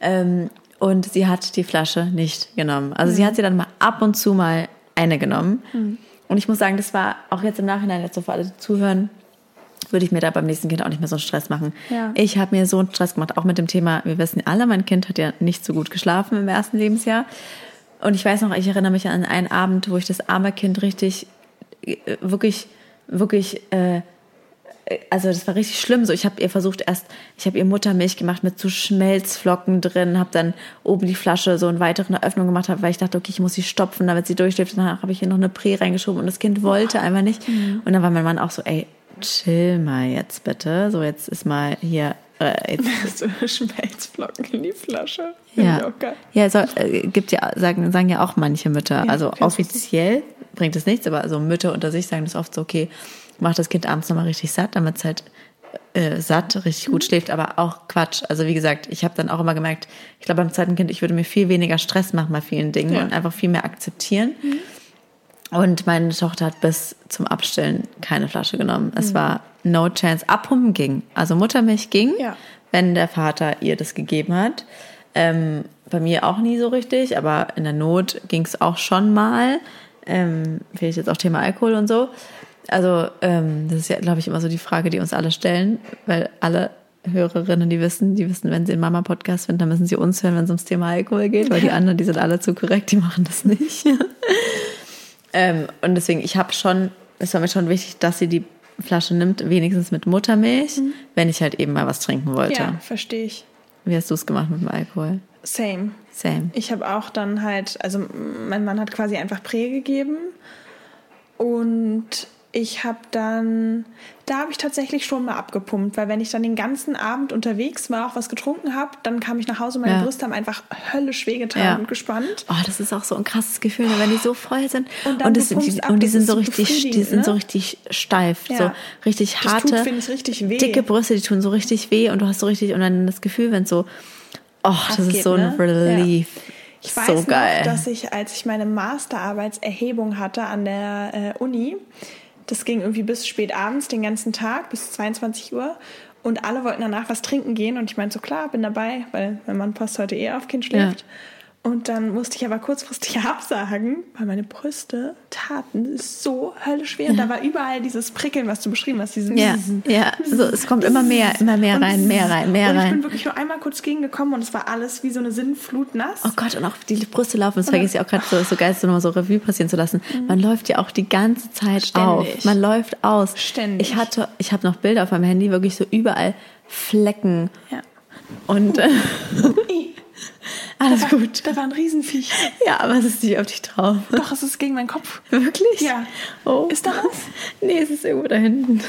Ähm, und sie hat die Flasche nicht genommen. Also mhm. sie hat sie dann mal ab und zu mal eine genommen. Mhm. Und ich muss sagen, das war auch jetzt im Nachhinein, jetzt so für alle, die zuhören, würde ich mir da beim nächsten Kind auch nicht mehr so einen Stress machen. Ja. Ich habe mir so einen Stress gemacht, auch mit dem Thema, wir wissen alle, mein Kind hat ja nicht so gut geschlafen im ersten Lebensjahr. Und ich weiß noch, ich erinnere mich an einen Abend, wo ich das arme Kind richtig, äh, wirklich, wirklich äh, also das war richtig schlimm. So, ich habe ihr versucht erst, ich habe ihr Muttermilch gemacht mit so Schmelzflocken drin, habe dann oben die Flasche so eine weitere Öffnung gemacht, hab, weil ich dachte, okay, ich muss sie stopfen, damit sie durchschläft. Danach habe ich ihr noch eine Prä reingeschoben und das Kind wollte einfach nicht. Mhm. Und dann war mein Mann auch so, ey, chill mal jetzt bitte. So jetzt ist mal hier. Äh, jetzt. so Schmelzflocken in die Flasche. Ja, ja so, äh, gibt ja sagen sagen ja auch manche Mütter. Ja, also offiziell bringt es nichts, aber so Mütter unter sich sagen das oft so, okay macht das Kind abends nochmal richtig satt, damit es halt äh, satt, richtig gut mhm. schläft, aber auch Quatsch. Also wie gesagt, ich habe dann auch immer gemerkt, ich glaube beim zweiten Kind, ich würde mir viel weniger Stress machen bei vielen Dingen ja. und einfach viel mehr akzeptieren. Mhm. Und meine Tochter hat bis zum Abstillen keine Flasche genommen. Es mhm. war no chance. Abpumpen ging. Also Muttermilch ging, ja. wenn der Vater ihr das gegeben hat. Ähm, bei mir auch nie so richtig, aber in der Not ging es auch schon mal. Ähm, vielleicht jetzt auch Thema Alkohol und so. Also ähm, das ist ja, glaube ich, immer so die Frage, die uns alle stellen, weil alle Hörerinnen, die wissen, die wissen, wenn sie einen Mama-Podcast finden, dann müssen sie uns hören, wenn es ums Thema Alkohol geht, weil die anderen, die sind alle zu korrekt, die machen das nicht. ähm, und deswegen, ich habe schon, es war mir schon wichtig, dass sie die Flasche nimmt, wenigstens mit Muttermilch, mhm. wenn ich halt eben mal was trinken wollte. Ja, verstehe ich. Wie hast du es gemacht mit dem Alkohol? Same. Same. Ich habe auch dann halt, also mein Mann hat quasi einfach Prä gegeben und ich habe dann, da habe ich tatsächlich schon mal abgepumpt, weil wenn ich dann den ganzen Abend unterwegs war, auch was getrunken habe, dann kam ich nach Hause, meine ja. Brüste haben einfach höllisch wehgetan ja. und gespannt. Oh, das ist auch so ein krasses Gefühl, wenn die so voll sind und, und, das, die, ab, und die sind so richtig, die sind ne? so richtig steif, ja. so richtig harte, tut, richtig weh. dicke Brüste, die tun so richtig weh und du hast so richtig und dann das Gefühl, wenn so, oh, das, das ist geht, so ein ne? Relief. Ich weiß so noch, dass ich, als ich meine Masterarbeitserhebung hatte an der äh, Uni, das ging irgendwie bis spät abends, den ganzen Tag, bis 22 Uhr. Und alle wollten danach was trinken gehen. Und ich meinte so, klar, bin dabei, weil mein Mann passt heute eh auf, Kind schläft. Ja. Und dann musste ich aber kurzfristig absagen, weil meine Brüste taten so höllisch weh. Und da war überall dieses Prickeln, was du beschrieben hast. Diesen, ja, ja. So, es kommt immer mehr, immer mehr rein, mehr rein, mehr rein. Und ich bin wirklich nur einmal kurz gegengekommen und es war alles wie so eine Sinnflut nass. Oh Gott, und auch die Brüste laufen. Das vergesse ich auch gerade so, so geil, so nochmal so Revue passieren zu lassen. Mhm. Man läuft ja auch die ganze Zeit Ständig. auf. Man läuft aus. Ständig. Ich hatte, ich habe noch Bilder auf meinem Handy, wirklich so überall Flecken. Ja. Und äh, Alles da war, gut. Da war ein Riesenviech. Ja, aber es ist nicht auf dich drauf. Doch, es ist gegen meinen Kopf. Wirklich? Ja. Oh. Ist da was? Nee, es ist irgendwo da hinten.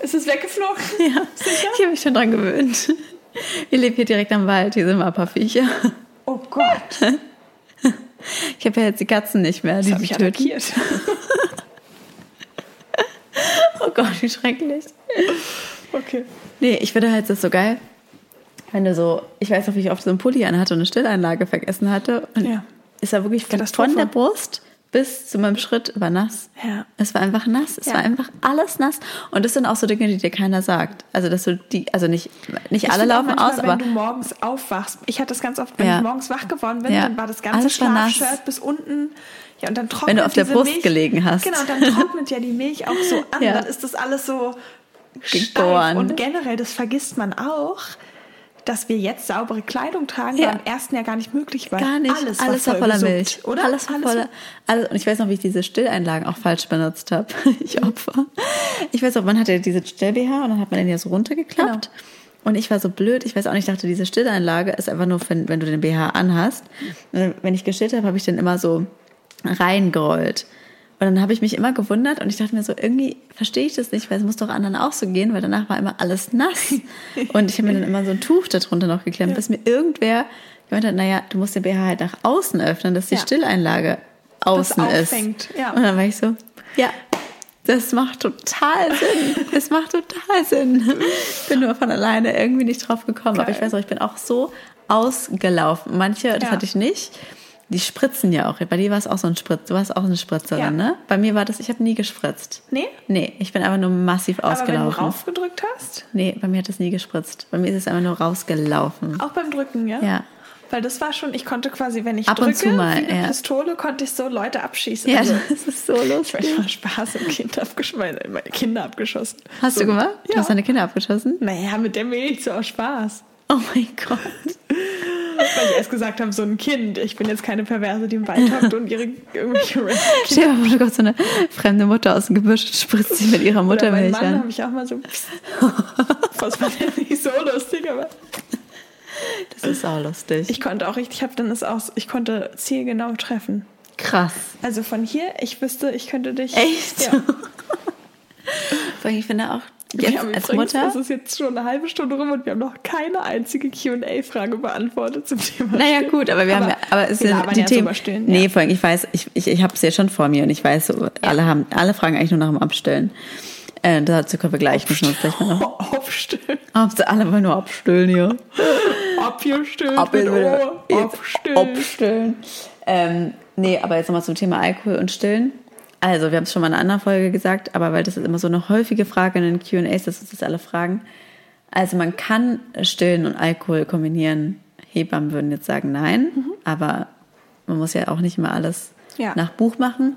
Ist es weggeflogen? Ja. Sicher? Ich habe mich schon dran gewöhnt. Wir leben hier direkt am Wald, hier sind mal ein paar Viecher. Oh Gott. Ich habe ja jetzt die Katzen nicht mehr, die sie töten. oh Gott, wie schrecklich. Okay. Nee, ich finde halt das so geil wenn du so, ich weiß noch, wie ich oft so einen Pulli anhatte und eine Stilleinlage vergessen hatte. Und ja. ist er wirklich von, von der Brust bis zu meinem Schritt war nass. Ja. Es war einfach nass. Es ja. war einfach alles nass. Und das sind auch so Dinge, die dir keiner sagt. Also, dass du die, also nicht, nicht ich alle laufen manchmal, aus, aber. Wenn du morgens aufwachst, ich hatte das ganz oft, wenn ja. ich morgens wach geworden bin, ja. dann war das ganze alles Schlafshirt bis unten. Ja, und dann trocknet Wenn du auf der Brust Milch, gelegen hast. Genau, und dann trocknet ja die Milch auch so an. Dann ist das alles so steif. Und generell, das vergisst man auch dass wir jetzt saubere Kleidung tragen, ja. war im ersten Jahr gar nicht möglich, weil gar nicht. alles, alles war, voller gesund, Milch, oder? Alles war voller. Alles, und ich weiß noch, wie ich diese Stilleinlagen auch falsch benutzt habe. ich Opfer. Ich weiß auch, man hatte diese Still-BH und dann hat man den ja so runtergeklappt. Genau. Und ich war so blöd, ich weiß auch nicht, ich dachte, diese Stilleinlage ist einfach nur, wenn, wenn du den BH anhast. Und wenn ich gestillt habe, habe ich den immer so reingerollt. Und dann habe ich mich immer gewundert und ich dachte mir so, irgendwie verstehe ich das nicht, weil es muss doch anderen auch so gehen, weil danach war immer alles nass. Und ich habe mir dann immer so ein Tuch darunter noch geklemmt, ja. bis mir irgendwer gemeint hat, naja, du musst den BH halt nach außen öffnen, dass die ja. Stilleinlage außen ist. Ja. Und dann war ich so, ja, das macht total Sinn. Das macht total Sinn. Ich bin nur von alleine irgendwie nicht drauf gekommen. Geil. Aber ich weiß auch, ich bin auch so ausgelaufen. Manche, das ja. hatte ich nicht die spritzen ja auch. Bei dir war es auch so ein Spritz. Du warst auch eine Spritzerin, ja. ne? Bei mir war das, ich habe nie gespritzt. Nee? Nee, ich bin einfach nur massiv Aber ausgelaufen. Aber wenn du raufgedrückt hast? Nee, bei mir hat es nie gespritzt. Bei mir ist es einfach nur rausgelaufen. Auch beim Drücken, ja? Ja. Weil das war schon, ich konnte quasi, wenn ich Ab drücke, und zu mal, ja. Pistole, konnte ich so Leute abschießen. Ja, also, das ist so lustig. Ich war Spaß im Kind abgeschossen, meine Kinder abgeschossen. Hast so. du gemacht? Ja. Du hast deine Kinder abgeschossen? Naja, mit der Milch so aus Spaß. Oh mein Gott. Weil ich erst gesagt habe, so ein Kind. Ich bin jetzt keine Perverse, die im Wald hockt und ihre irgendwelche Stell dir mal Gott, so eine fremde Mutter aus dem Gebüsch spritzt sie mit ihrer Muttermilch Mann habe ich auch mal so. Was war denn nicht so lustig, aber. Das ist auch lustig. Ich konnte auch richtig, ich habe dann es auch, ich konnte zielgenau treffen. Krass. Also von hier, ich wüsste, ich könnte dich. Echt? Ja. ich finde auch, Jetzt als übrigens, Mutter? Es ist jetzt schon eine halbe Stunde rum und wir haben noch keine einzige Qa-Frage beantwortet zum Thema. Naja, Stillen. gut, aber wir aber haben ja, aber es sind die Themen. Stillen, nee, vor allem, ich weiß, ich, ich, ich habe es ja schon vor mir und ich weiß, so, ja. alle haben, alle fragen eigentlich nur nach dem Abstillen. Äh, dazu können wir gleich, müssen wir uns gleich mal noch. Abstillen. Alle wollen nur abstillen, ja. Abgestillt. Abstillen. Abstillen. Ähm, nee, aber jetzt nochmal zum Thema Alkohol und Stillen. Also, wir haben es schon mal in einer anderen Folge gesagt, aber weil das ist immer so eine häufige Frage in den QAs, dass uns das alle fragen. Also, man kann Stillen und Alkohol kombinieren. Hebammen würden jetzt sagen nein, mhm. aber man muss ja auch nicht immer alles ja. nach Buch machen.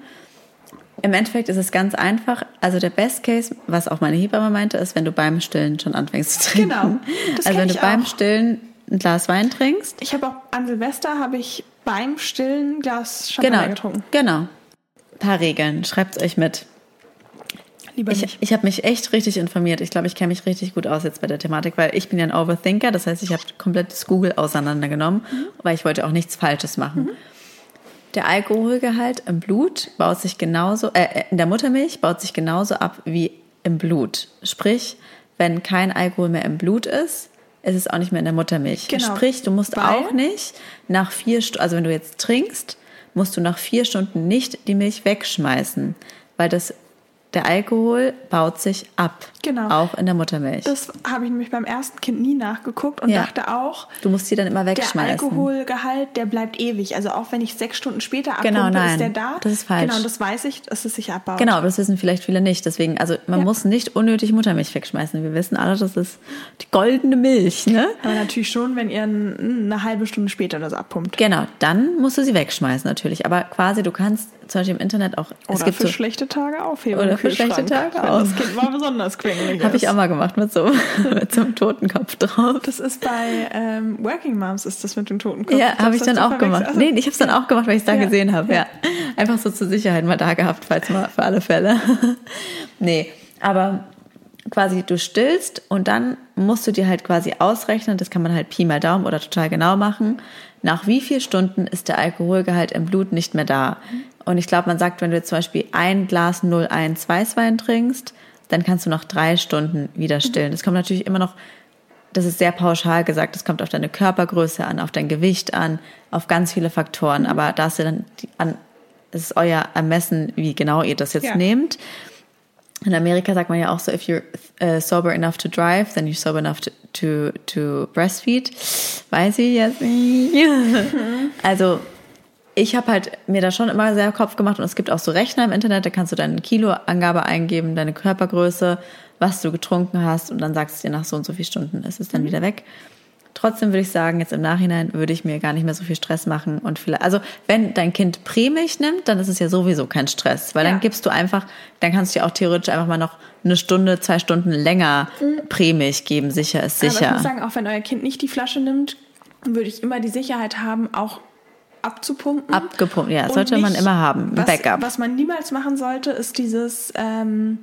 Im Endeffekt ist es ganz einfach. Also der Best Case, was auch meine Hebamme meinte, ist, wenn du beim Stillen schon anfängst zu trinken. Genau. Das also wenn du beim Stillen ein Glas Wein trinkst. Ich habe auch an Silvester habe ich beim Stillen ein Glas Champagner genau, getrunken. Genau paar Regeln. Schreibt es euch mit. Lieber ich nicht. ich habe mich echt richtig informiert. Ich glaube, ich kenne mich richtig gut aus jetzt bei der Thematik, weil ich bin ja ein Overthinker. Das heißt, ich habe komplett das Google auseinandergenommen, mhm. weil ich wollte auch nichts Falsches machen. Mhm. Der Alkoholgehalt im Blut baut sich genauso, äh, in der Muttermilch baut sich genauso ab wie im Blut. Sprich, wenn kein Alkohol mehr im Blut ist, ist es auch nicht mehr in der Muttermilch. Genau. Sprich, du musst Weil auch nicht nach vier Stunden, also wenn du jetzt trinkst, musst du nach vier Stunden nicht die Milch wegschmeißen, weil das der Alkohol baut sich ab. Genau. Auch in der Muttermilch. Das habe ich nämlich beim ersten Kind nie nachgeguckt und ja. dachte auch, du musst sie dann immer wegschmeißen. Der Alkoholgehalt, der bleibt ewig. Also auch wenn ich sechs Stunden später abpumpe, genau, nein, ist der da. Das ist falsch. Genau, das weiß ich, dass es sich abbaut. Genau, aber das wissen vielleicht viele nicht. Deswegen, also man ja. muss nicht unnötig Muttermilch wegschmeißen. Wir wissen alle, das ist die goldene Milch, ne? Aber natürlich schon, wenn ihr eine halbe Stunde später das abpumpt. Genau, dann musst du sie wegschmeißen natürlich. Aber quasi, du kannst zum Beispiel im Internet auch. Oder es gibt für so, schlechte Tage aufheben. Oder für schlechte Tage auch. Das Kind mal besonders quengelig Habe ich auch mal gemacht mit so, mit so einem Totenkopf drauf. Das ist bei ähm, Working Moms ist das mit dem Totenkopf. Ja, habe ich dann auch gemacht. Also, nee, ich habe es dann auch gemacht, weil ich es da ja. gesehen habe. Ja. Einfach so zur Sicherheit mal da gehabt, falls mal für alle Fälle. nee, aber quasi du stillst und dann musst du dir halt quasi ausrechnen, das kann man halt Pi mal Daumen oder total genau machen, nach wie vielen Stunden ist der Alkoholgehalt im Blut nicht mehr da. Und ich glaube, man sagt, wenn du zum Beispiel ein Glas 01 Weißwein trinkst, dann kannst du noch drei Stunden wieder stillen. Das kommt natürlich immer noch, das ist sehr pauschal gesagt, das kommt auf deine Körpergröße an, auf dein Gewicht an, auf ganz viele Faktoren. Aber da ist ja dann die, an, es ist euer Ermessen, wie genau ihr das jetzt ja. nehmt. In Amerika sagt man ja auch so, if you're uh, sober enough to drive, then you're sober enough to, to, to breastfeed. Weiß ich jetzt nicht. also ich habe halt mir da schon immer sehr Kopf gemacht und es gibt auch so Rechner im Internet, da kannst du deine Kiloangabe eingeben, deine Körpergröße, was du getrunken hast und dann sagst du dir nach so und so vielen Stunden ist es dann mhm. wieder weg. Trotzdem würde ich sagen, jetzt im Nachhinein würde ich mir gar nicht mehr so viel Stress machen und vielleicht, also wenn dein Kind Prämilch nimmt, dann ist es ja sowieso kein Stress, weil ja. dann gibst du einfach, dann kannst du dir auch theoretisch einfach mal noch eine Stunde, zwei Stunden länger mhm. Prämilch geben, sicher ist sicher. Aber ich muss sagen, auch wenn euer Kind nicht die Flasche nimmt, würde ich immer die Sicherheit haben, auch abzupumpen. Abgepumpt, ja, sollte man immer haben. was, Backup. Was man niemals machen sollte, ist dieses, ähm,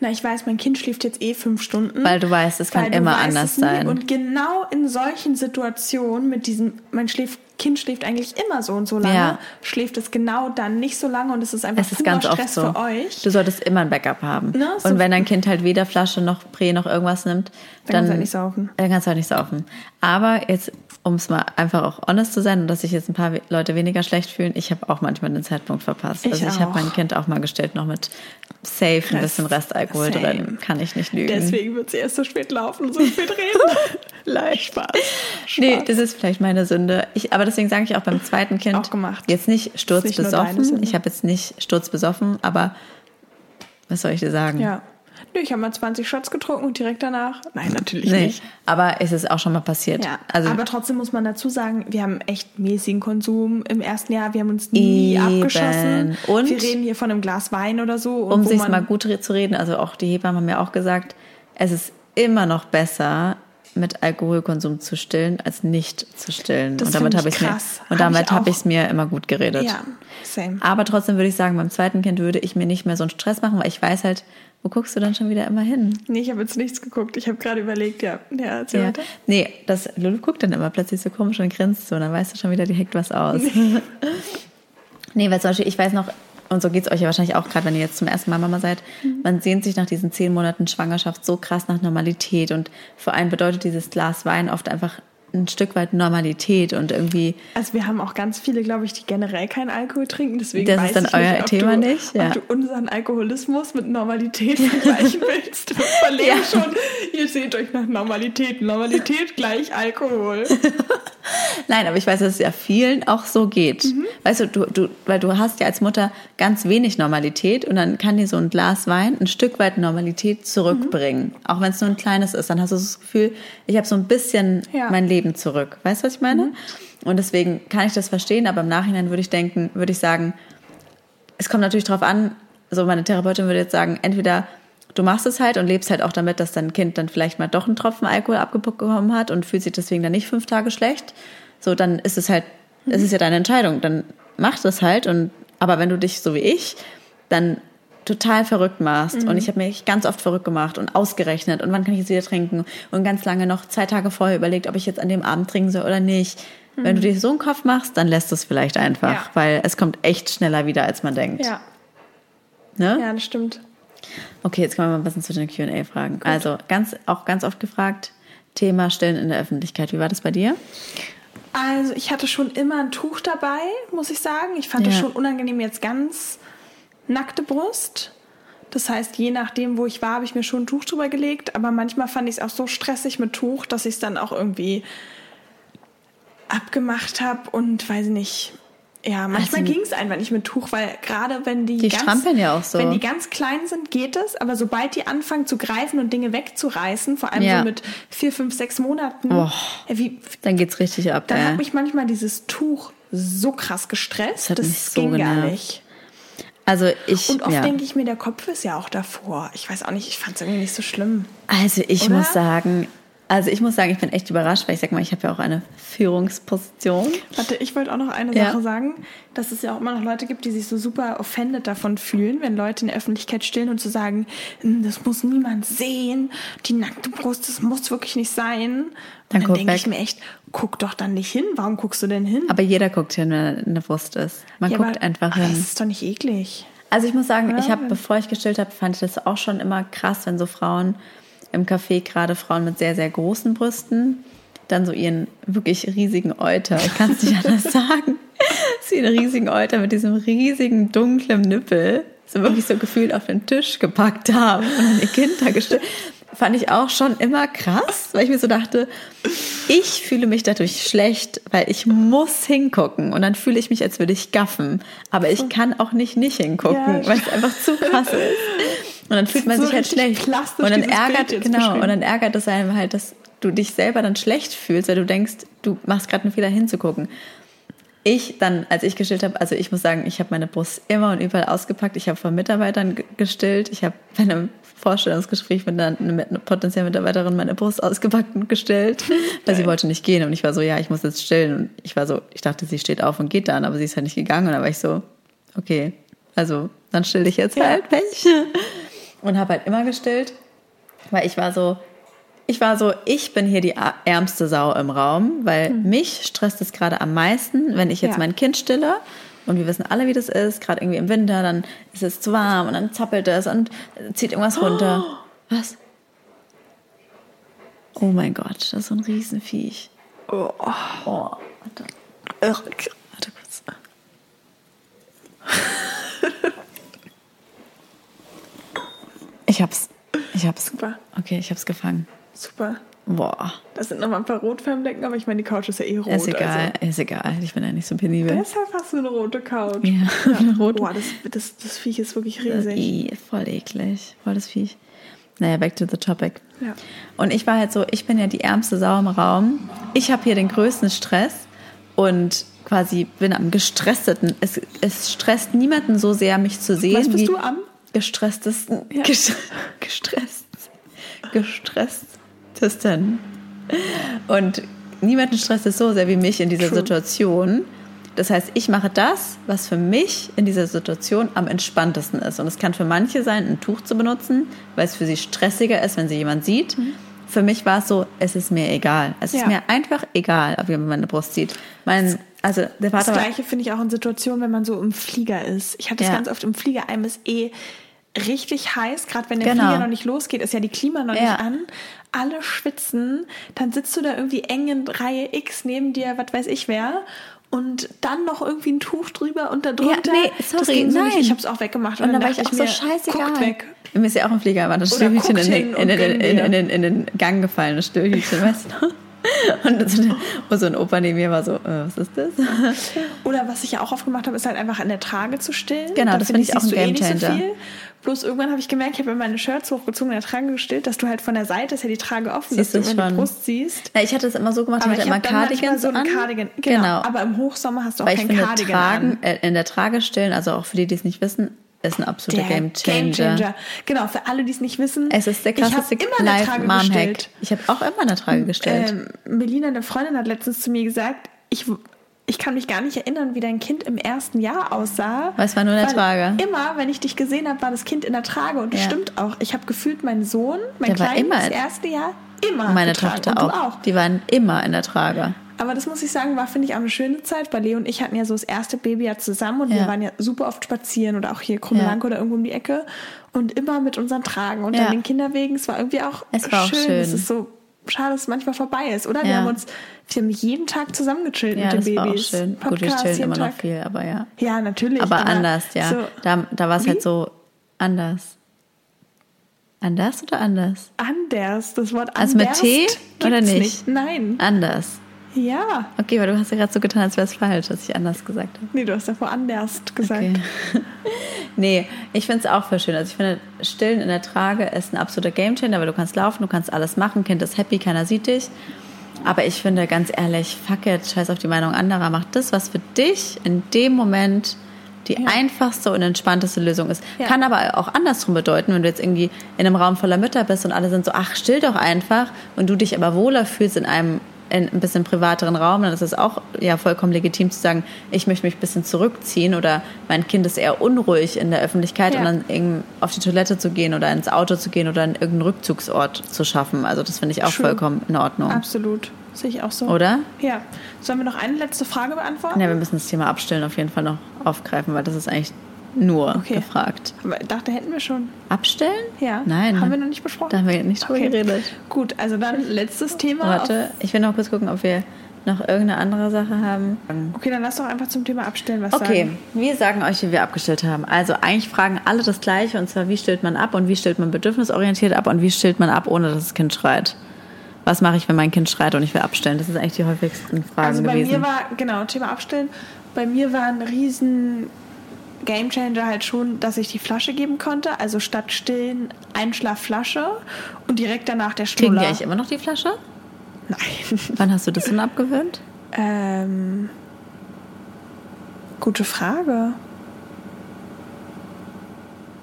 na, ich weiß, mein Kind schläft jetzt eh fünf Stunden. Weil du weißt, es kann immer anders sein. Und genau in solchen Situationen mit diesem, man schläft Kind schläft eigentlich immer so und so lange, ja. schläft es genau dann nicht so lange und es ist einfach es ist ganz Stress so. für euch. Du solltest immer ein Backup haben. Ne? So und wenn dein Kind halt weder Flasche noch Prä noch irgendwas nimmt, dann, dann kannst du halt nicht saufen. Dann kannst du halt nicht saufen. Aber jetzt, um es mal einfach auch honest zu sein und dass sich jetzt ein paar Leute weniger schlecht fühlen, ich habe auch manchmal den Zeitpunkt verpasst. Ich also ich habe mein Kind auch mal gestellt noch mit safe ein bisschen Restalkohol Same. drin. Kann ich nicht lügen. Deswegen wird sie erst so spät laufen und so spät reden. Leicht Spaß. Spaß. Nee, das ist vielleicht meine Sünde. Ich, aber deswegen sage ich auch beim zweiten Kind auch gemacht. jetzt nicht sturzbesoffen. Ich habe jetzt nicht sturzbesoffen, aber was soll ich dir sagen? Ja. Nö, ich habe mal 20 Shots getrunken und direkt danach. Nein, natürlich nee, nicht. Aber es ist auch schon mal passiert. Ja, also, aber trotzdem muss man dazu sagen, wir haben echt mäßigen Konsum im ersten Jahr. Wir haben uns nie eben. abgeschossen. Und wir reden hier von einem Glas Wein oder so. um sich mal gut zu reden, also auch die Hebammen haben ja auch gesagt, es ist immer noch besser, mit Alkoholkonsum zu stillen, als nicht zu stillen. Das und damit habe ich mir und damit habe ich es mir immer gut geredet. Ja, same. Aber trotzdem würde ich sagen, beim zweiten Kind würde ich mir nicht mehr so einen Stress machen, weil ich weiß halt, wo guckst du dann schon wieder immer hin? Nee, ich habe jetzt nichts geguckt. Ich habe gerade überlegt, ja. Ja, erzähl ja. Nee, das Lulu guckt dann immer plötzlich so komisch und grinst so, und dann weißt du schon wieder, die heckt was aus. Nee, nee weil zum Beispiel, ich weiß noch, und so geht es euch ja wahrscheinlich auch gerade, wenn ihr jetzt zum ersten Mal Mama seid, mhm. man sehnt sich nach diesen zehn Monaten Schwangerschaft so krass nach Normalität. Und vor allem bedeutet dieses Glas Wein oft einfach ein Stück weit Normalität und irgendwie. Also wir haben auch ganz viele, glaube ich, die generell keinen Alkohol trinken. Deswegen das ist dann euer nicht, Thema du, nicht. Ja. Ob du unseren Alkoholismus mit Normalität vergleichen willst. Wir verlegen ja. schon. Ihr seht euch nach Normalität. Normalität gleich Alkohol. Nein, aber ich weiß, dass es ja vielen auch so geht. Mhm. Weißt du, du, du, weil du hast ja als Mutter ganz wenig Normalität und dann kann dir so ein Glas Wein ein Stück weit Normalität zurückbringen. Mhm. Auch wenn es nur ein kleines ist, dann hast du das Gefühl, ich habe so ein bisschen ja. mein Leben zurück. Weißt du, was ich meine? Mhm. Und deswegen kann ich das verstehen, aber im Nachhinein würde ich denken, würde ich sagen, es kommt natürlich darauf an, also meine Therapeutin würde jetzt sagen, entweder du machst es halt und lebst halt auch damit, dass dein Kind dann vielleicht mal doch einen Tropfen Alkohol abbekommen hat und fühlt sich deswegen dann nicht fünf Tage schlecht. So, dann ist es halt, mhm. es ist ja deine Entscheidung. Dann mach das halt und, aber wenn du dich so wie ich, dann total verrückt machst. Mhm. Und ich habe mich ganz oft verrückt gemacht und ausgerechnet und wann kann ich jetzt wieder trinken und ganz lange noch zwei Tage vorher überlegt, ob ich jetzt an dem Abend trinken soll oder nicht. Mhm. Wenn du dir so einen Kopf machst, dann lässt es vielleicht einfach, ja. weil es kommt echt schneller wieder, als man denkt. Ja. Ne? Ja, das stimmt. Okay, jetzt kommen wir mal ein bisschen zu den QA-Fragen. Also ganz, auch ganz oft gefragt, Thema Stellen in der Öffentlichkeit. Wie war das bei dir? Also ich hatte schon immer ein Tuch dabei, muss ich sagen. Ich fand es ja. schon unangenehm jetzt ganz nackte Brust. Das heißt, je nachdem, wo ich war, habe ich mir schon ein Tuch drüber gelegt. Aber manchmal fand ich es auch so stressig mit Tuch, dass ich es dann auch irgendwie abgemacht habe und weiß nicht. Ja, manchmal also, ging es einfach nicht mit Tuch, weil gerade wenn die, die ganz, ja auch so. wenn die ganz klein sind, geht es, aber sobald die anfangen zu greifen und Dinge wegzureißen, vor allem ja. so mit vier, fünf, sechs Monaten, oh, wie, dann geht's richtig ab. Dann ja. hat mich manchmal dieses Tuch so krass gestresst, das, das so ging genervt. gar nicht. Also ich und oft ja. denke ich mir, der Kopf ist ja auch davor. Ich weiß auch nicht, ich fand es irgendwie nicht so schlimm. Also ich Oder? muss sagen, also ich muss sagen, ich bin echt überrascht, weil ich sag mal, ich habe ja auch eine Führungsposition. Warte, ich wollte auch noch eine ja. Sache sagen, dass es ja auch immer noch Leute gibt, die sich so super offended davon fühlen, wenn Leute in der Öffentlichkeit stillen und zu sagen, hm, das muss niemand sehen, die nackte Brust, das muss wirklich nicht sein. Dann, dann denke ich mir echt, guck doch dann nicht hin. Warum guckst du denn hin? Aber jeder guckt hin, wenn eine Brust ist. Man ja, guckt aber, einfach hin. Das ist doch nicht eklig. Also ich muss sagen, ja. ich habe, bevor ich gestillt habe, fand ich das auch schon immer krass, wenn so Frauen im Café gerade Frauen mit sehr, sehr großen Brüsten dann so ihren wirklich riesigen Euter, ich kann es nicht anders sagen, sie ihren riesigen Euter mit diesem riesigen dunklen Nippel so wirklich so gefühlt auf den Tisch gepackt haben und dann ihr Kind da gestellt. Fand ich auch schon immer krass, weil ich mir so dachte, ich fühle mich dadurch schlecht, weil ich muss hingucken und dann fühle ich mich, als würde ich gaffen. Aber ich kann auch nicht nicht hingucken, ja, weil es einfach zu krass ist. Und dann fühlt man so sich halt schlecht. Und dann ärgert, genau, und dann ärgert es einem halt, dass du dich selber dann schlecht fühlst, weil du denkst, du machst gerade einen Fehler hinzugucken. Ich dann, als ich gestillt habe, also ich muss sagen, ich habe meine Brust immer und überall ausgepackt. Ich habe von Mitarbeitern gestillt. Ich habe bei einem Vorstellungsgespräch mit einer, einer potenziellen Mitarbeiterin meine Brust ausgepackt und gestillt, weil sie wollte nicht gehen. Und ich war so, ja, ich muss jetzt stillen. Und ich war so, ich dachte, sie steht auf und geht dann, aber sie ist halt nicht gegangen. Und dann war ich so, okay, also dann still dich jetzt halt, Pech und habe halt immer gestillt, weil ich war so, ich war so, ich bin hier die ärmste Sau im Raum, weil mhm. mich stresst es gerade am meisten, wenn ich jetzt ja. mein Kind stille. Und wir wissen alle, wie das ist. Gerade irgendwie im Winter, dann ist es zu warm und dann zappelt es und zieht irgendwas runter. Oh. Was? Oh mein Gott, das ist so ein Riesenviech. Oh, oh warte. Warte kurz. Ich hab's. Ich hab's. Super. Okay, ich hab's gefangen. Super. Boah. Das sind nochmal ein paar Rotfarblecken, aber ich meine, die Couch ist ja eh rot. Ist egal, also. ist egal. Ich bin ja nicht so penibel. Deshalb hast du eine rote Couch. Ja, ja. eine rote. Boah, das, das, das Viech ist wirklich riesig. I, voll eklig. Voll das Viech. Naja, back to the topic. Ja. Und ich war halt so, ich bin ja die ärmste Sau im Raum. Ich habe hier den größten Stress und quasi bin am gestresstesten. Es, es stresst niemanden so sehr, mich zu sehen. Was bist wie, du am? Gestresstesten, ja. gestresst, gestresstesten. Und niemanden stresst es so sehr wie mich in dieser True. Situation. Das heißt, ich mache das, was für mich in dieser Situation am entspanntesten ist. Und es kann für manche sein, ein Tuch zu benutzen, weil es für sie stressiger ist, wenn sie jemand sieht. Mhm. Für mich war es so, es ist mir egal. Es ja. ist mir einfach egal, ob jemand meine Brust sieht. Mein, also der Vater das Gleiche finde ich auch in Situationen, wenn man so im Flieger ist. Ich hatte das ja. ganz oft im Flieger. Einem ist eh richtig heiß, gerade wenn der genau. Flieger noch nicht losgeht, ist ja die Klima noch ja. nicht an. Alle schwitzen, dann sitzt du da irgendwie eng in Reihe X neben dir, was weiß ich wer. Und dann noch irgendwie ein Tuch drüber und da drunter. Ja, nee, sorry, so nein. Ich habe es auch weggemacht. Und, und dann, dann war ich auch mir, so scheißegal. Weg. Mir ist ja auch ein Flieger, war das Stillhütchen in, in, in, in, in, den Gang gefallen, das Stillhütchen, weißt du? Und so, ein Opa neben mir war so, äh, was ist das? Oder was ich ja auch oft gemacht habe, ist halt einfach an der Trage zu stillen. Genau, das finde ich auch ein Game Changer. Eh so Bloß irgendwann habe ich gemerkt, ich habe mir meine Shirts hochgezogen in der Trage gestillt, dass du halt von der Seite ist ja die Trage offen, siehst dass du immer die Brust siehst. Ja, ich hatte das immer so gemacht, aber ich hatte immer Cardigans so ein Cardigan. Genau, genau, Aber im Hochsommer hast du auch Weil kein Cardigan Tragen, an. Äh, in der Trage stillen, also auch für die, die es nicht wissen, ist ein absoluter Game Changer. Game Changer. Genau, für alle, die es nicht wissen. Es ist der krasseste Live-Mom-Hack. Ich habe auch immer eine Trage gestellt. Ähm, Melina, eine Freundin, hat letztens zu mir gesagt, ich, ich kann mich gar nicht erinnern, wie dein Kind im ersten Jahr aussah. Weil es war nur in der Trage. Immer, wenn ich dich gesehen habe, war das Kind in der Trage. Und das ja. stimmt auch. Ich habe gefühlt, mein Sohn, mein der Kleines, das erste Jahr, immer Meine getragen. Tochter auch. auch. Die waren immer in der Trage. Aber das muss ich sagen, war, finde ich, auch eine schöne Zeit, weil Leo und ich hatten ja so das erste Baby ja zusammen und ja. wir waren ja super oft spazieren oder auch hier Krummelanke ja. oder irgendwo um die Ecke und immer mit unseren Tragen und ja. an den Kinderwegen. Es war irgendwie auch es war schön. Auch schön. Es ist so schade, dass es manchmal vorbei ist, oder? Wir haben uns, wir haben jeden Tag zusammengechillt mit den das Babys. War auch schön. Podcast, Gut, wir chillen immer Tag. noch viel, aber ja. Ja, natürlich. Aber anders, ja. So, da da war es halt so anders. Anders oder anders? Anders, das Wort anders. Also mit T oder nicht? nicht? Nein. Anders. Ja. Okay, weil du hast ja gerade so getan, als wäre es falsch, dass ich anders gesagt habe. Nee, du hast davor anders gesagt. Okay. nee, ich finde es auch voll schön. Also ich finde, Stillen in der Trage ist ein absoluter Gamechanger, weil du kannst laufen, du kannst alles machen, Kind ist happy, keiner sieht dich. Aber ich finde ganz ehrlich, fuck it, scheiß auf die Meinung anderer, mach das, was für dich in dem Moment die ja. einfachste und entspannteste Lösung ist. Ja. Kann aber auch andersrum bedeuten, wenn du jetzt irgendwie in einem Raum voller Mütter bist und alle sind so, ach, still doch einfach und du dich aber wohler fühlst in einem in ein bisschen privateren Raum, dann ist es auch ja vollkommen legitim zu sagen, ich möchte mich ein bisschen zurückziehen oder mein Kind ist eher unruhig in der Öffentlichkeit ja. und dann eben auf die Toilette zu gehen oder ins Auto zu gehen oder in irgendeinen Rückzugsort zu schaffen. Also das finde ich auch True. vollkommen in Ordnung. Absolut. Sehe ich auch so. Oder? Ja. Sollen wir noch eine letzte Frage beantworten? Ja, wir müssen das Thema Abstellen auf jeden Fall noch aufgreifen, weil das ist eigentlich nur okay. gefragt. Aber ich dachte, hätten wir schon. Abstellen? Ja. Nein. Haben wir noch nicht besprochen? Da haben wir nicht drüber okay. geredet. Gut, also dann letztes Thema. Warte, ich will noch kurz gucken, ob wir noch irgendeine andere Sache haben. Okay, dann lass doch einfach zum Thema Abstellen was okay. sagen. Okay, wir sagen euch, wie wir abgestellt haben. Also eigentlich fragen alle das Gleiche und zwar, wie stellt man ab und wie stellt man bedürfnisorientiert ab und wie stellt man ab, ohne dass das Kind schreit. Was mache ich, wenn mein Kind schreit und ich will abstellen? Das ist eigentlich die häufigsten Fragen also bei gewesen. mir war, genau, Thema Abstellen. Bei mir war ein riesen Gamechanger halt schon, dass ich die Flasche geben konnte. Also statt stillen Einschlafflasche und direkt danach der Schnuller. Kriegen die eigentlich immer noch die Flasche? Nein. Wann hast du das denn abgewöhnt? Ähm, gute Frage.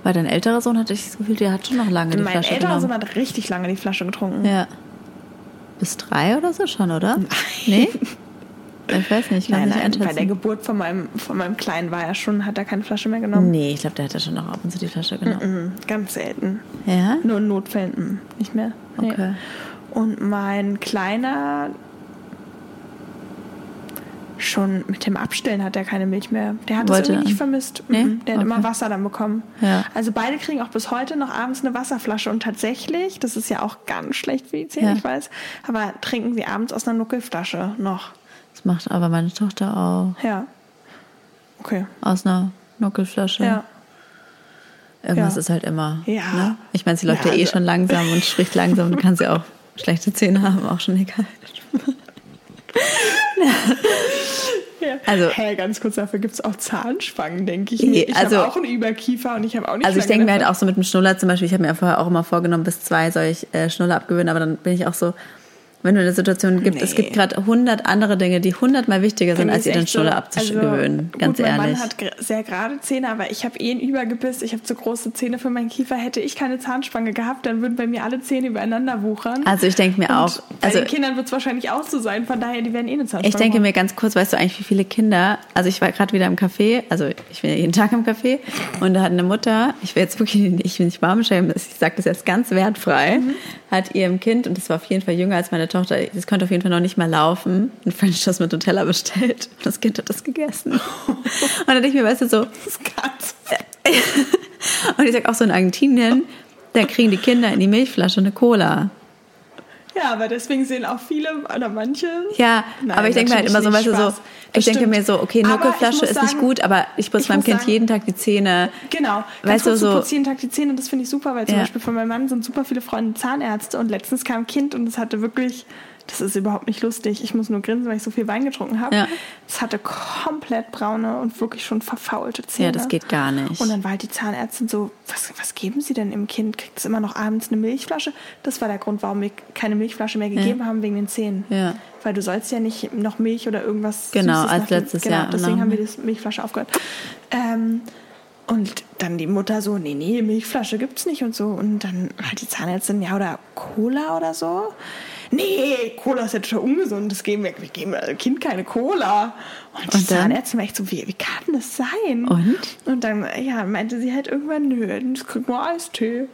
Weil dein älterer Sohn hatte ich das Gefühl, der hat schon noch lange die mein Flasche getrunken. Mein älterer Sohn hat richtig lange die Flasche getrunken. Ja. Bis drei oder so schon, oder? Nein. Nee? Ich weiß nicht, ich kann nein, nicht nein, Bei der Geburt von meinem, von meinem Kleinen war er schon, hat er keine Flasche mehr genommen. Nee, ich glaube, der hat ja schon noch ab und zu die Flasche genommen. Mm -mm, ganz selten. Ja? Nur in Notfällen mm, nicht mehr. Nee. Okay. Und mein Kleiner, schon mit dem Abstellen hat er keine Milch mehr. Der hat Wollte, das irgendwie nicht vermisst. Nee? Der hat okay. immer Wasser dann bekommen. Ja. Also beide kriegen auch bis heute noch abends eine Wasserflasche und tatsächlich, das ist ja auch ganz schlecht für die Zähne, ja. ich weiß, aber trinken sie abends aus einer Nuckelflasche noch. Das macht aber meine Tochter auch. Ja. Okay. Aus einer Nuckelflasche. Ja. Irgendwas ja. ist halt immer. Ja. Ne? Ich meine, sie läuft ja, ja eh also. schon langsam und spricht langsam und kann sie auch schlechte Zähne haben, auch schon egal. ja. Also, hey, ganz kurz, dafür gibt es auch Zahnspangen, denke ich mir. Ich also, habe auch einen Überkiefer und ich habe auch nicht Also ich denke mir halt auch so mit dem Schnuller zum Beispiel, ich habe mir vorher auch immer vorgenommen, bis zwei soll ich äh, Schnuller abgewöhnen, aber dann bin ich auch so, wenn du eine Situation gibt, nee. es gibt gerade hundert andere Dinge, die hundertmal wichtiger sind, als ihr den Schnuller so, abzugewöhnen. Also, ganz gut, ehrlich. Mein Mann hat sehr gerade Zähne, aber ich habe eh ein Übergebiss. Ich habe zu große Zähne für meinen Kiefer. Hätte ich keine Zahnspange gehabt, dann würden bei mir alle Zähne übereinander wuchern. Also ich denke mir Und auch. Bei also den Kindern wird es wahrscheinlich auch so sein. Von daher, die werden eh eine Zahnspange Ich denke mir ganz kurz, weißt du eigentlich, wie viele Kinder, also ich war gerade wieder im Café, also ich bin ja jeden Tag im Café und da hat eine Mutter, ich will jetzt wirklich, ich will nicht warm schämen, ich sage das jetzt ganz wertfrei, mhm. hat ihrem Kind, und das war auf jeden Fall jünger als meine Tochter, das könnte auf jeden Fall noch nicht mal laufen, ein French Toast mit Nutella bestellt. Und das Kind hat das gegessen. Und dann denke ich mir, weißt du, so. Das ist ganz Und ich sag auch so in Argentinien, da kriegen die Kinder in die Milchflasche eine Cola. Ja, aber deswegen sehen auch viele oder manche. Ja, Nein, aber ich denke mir halt immer so, weißt du, so, ich denke mir so, okay, Nuckelflasche ist sagen, nicht gut, aber ich putze meinem Kind sagen, jeden Tag die Zähne. Genau, weißt du, so. Du jeden Tag die Zähne, das finde ich super, weil zum ja. Beispiel von meinem Mann sind super viele Freunde Zahnärzte und letztens kam ein Kind und es hatte wirklich das ist überhaupt nicht lustig. Ich muss nur grinsen, weil ich so viel Wein getrunken habe. Ja. Es hatte komplett braune und wirklich schon verfaulte Zähne. Ja, das geht gar nicht. Und dann war halt die Zahnärztin so, was, was geben Sie denn im Kind? Kriegt es immer noch abends eine Milchflasche? Das war der Grund, warum wir keine Milchflasche mehr gegeben ja. haben, wegen den Zähnen. Ja. Weil du sollst ja nicht noch Milch oder irgendwas Genau, Süßes als letztes genau, Jahr. Deswegen genau. haben wir die Milchflasche aufgehört. Ähm, und dann die Mutter so, nee, nee, Milchflasche gibt's nicht und so. Und dann halt die Zahnärztin, ja, oder Cola oder so nee, Cola ist ja total ungesund, das geben wir, wir geben dem Kind keine Cola. Und und Zahnärztin war echt so, wie, wie kann das sein? Und? Und dann, ja, meinte sie halt irgendwann, nö, das kriegt nur Eistee.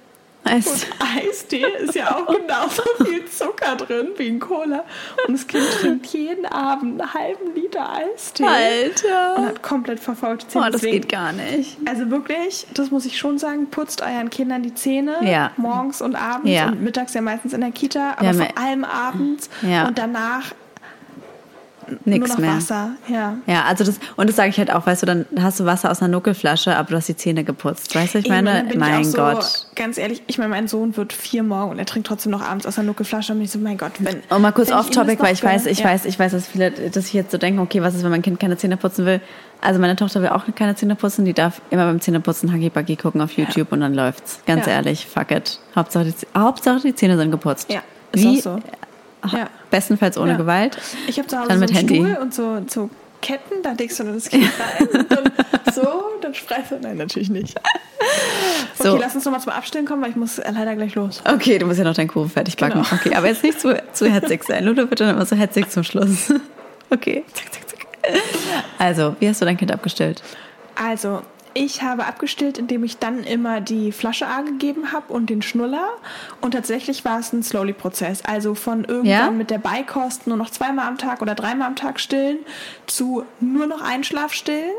Eistee. Und Eistee ist ja auch genauso viel Zucker drin wie in Cola. Und das Kind trinkt jeden Abend einen halben Liter Eistee. Alter. Und hat komplett verfaulte Zähne. Oh, das Deswegen, geht gar nicht. Also wirklich, das muss ich schon sagen, putzt euren Kindern die Zähne. Ja. Morgens und abends ja. und mittags ja meistens in der Kita, aber ja, vor allem abends. Ja. Und danach nichts mehr. Wasser, ja. Ja, also das, und das sage ich halt auch, weißt du, dann hast du Wasser aus einer Nuckelflasche, aber du hast die Zähne geputzt. Weißt du, ich meine, Eben, mein so, Gott. Ganz ehrlich, ich meine, mein Sohn wird vier morgen und er trinkt trotzdem noch abends aus einer Nuckelflasche und ich so, mein Gott, wenn. Und mal kurz off-topic, weil ich weiß, ich ja. weiß, ich weiß, dass viele, dass ich jetzt so denken, okay, was ist, wenn mein Kind keine Zähne putzen will? Also meine Tochter will auch keine Zähne putzen, die darf immer beim Zähneputzen Huggy Buggy gucken auf YouTube ja. und dann läuft's. Ganz ja. ehrlich, fuck it. Hauptsache die, Hauptsache die Zähne sind geputzt. Ja, ist Wie, auch so. Ja. Bestenfalls ohne ja. Gewalt. Ich habe zu Hause dann so einen Handy. Stuhl und so, so Ketten, da legst du dann das Kind rein und dann so, dann spreizt du. Nein, natürlich nicht. Okay, so. lass uns nochmal zum Abstellen kommen, weil ich muss leider gleich los. Okay, du musst ja noch deinen Kuchen fertig backen. Genau. Okay, aber jetzt nicht zu, zu hetzig sein. Ludo wird dann immer so hetzig zum Schluss. Okay. Zack, zack, zack. Also, wie hast du dein Kind abgestellt? Also, ich habe abgestillt, indem ich dann immer die Flasche A gegeben habe und den Schnuller. Und tatsächlich war es ein Slowly-Prozess. Also von irgendwann ja? mit der Beikost nur noch zweimal am Tag oder dreimal am Tag stillen zu nur noch Einschlaf stillen.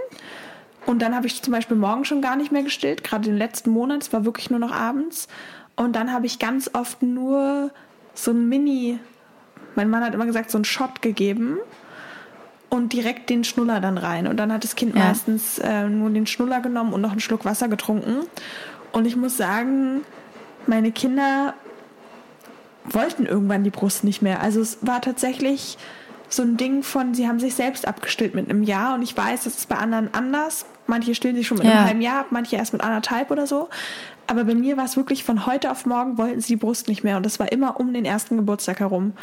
Und dann habe ich zum Beispiel morgen schon gar nicht mehr gestillt, gerade den letzten Monat, es war wirklich nur noch abends. Und dann habe ich ganz oft nur so ein Mini, mein Mann hat immer gesagt, so ein Shot gegeben und direkt den Schnuller dann rein. Und dann hat das Kind ja. meistens äh, nur den Schnuller genommen und noch einen Schluck Wasser getrunken. Und ich muss sagen, meine Kinder wollten irgendwann die Brust nicht mehr. Also es war tatsächlich so ein Ding von, sie haben sich selbst abgestillt mit einem Jahr. Und ich weiß, das ist bei anderen anders. Manche stillen sich schon mit ja. einem halben Jahr ab, manche erst mit anderthalb oder so. Aber bei mir war es wirklich von heute auf morgen wollten sie die Brust nicht mehr. Und das war immer um den ersten Geburtstag herum.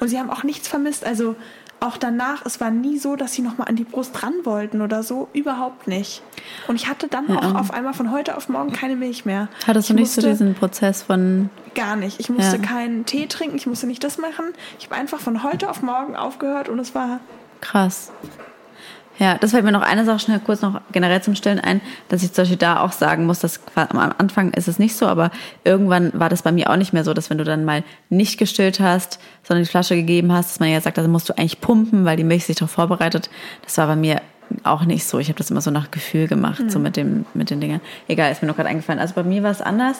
Und sie haben auch nichts vermisst. Also auch danach, es war nie so, dass sie nochmal an die Brust ran wollten oder so. Überhaupt nicht. Und ich hatte dann ja. auch auf einmal von heute auf morgen keine Milch mehr. Hattest du nicht musste, so diesen Prozess von. Gar nicht. Ich musste ja. keinen Tee trinken, ich musste nicht das machen. Ich habe einfach von heute auf morgen aufgehört und es war. Krass. Ja, das fällt mir noch eine Sache schnell kurz noch generell zum Stillen ein, dass ich zum Beispiel da auch sagen muss, dass am Anfang ist es nicht so, aber irgendwann war das bei mir auch nicht mehr so, dass wenn du dann mal nicht gestillt hast, sondern die Flasche gegeben hast, dass man ja sagt, also musst du eigentlich pumpen, weil die Milch sich darauf vorbereitet. Das war bei mir auch nicht so. Ich habe das immer so nach Gefühl gemacht, mhm. so mit dem mit den Dingen. Egal, ist mir noch gerade eingefallen. Also bei mir war es anders.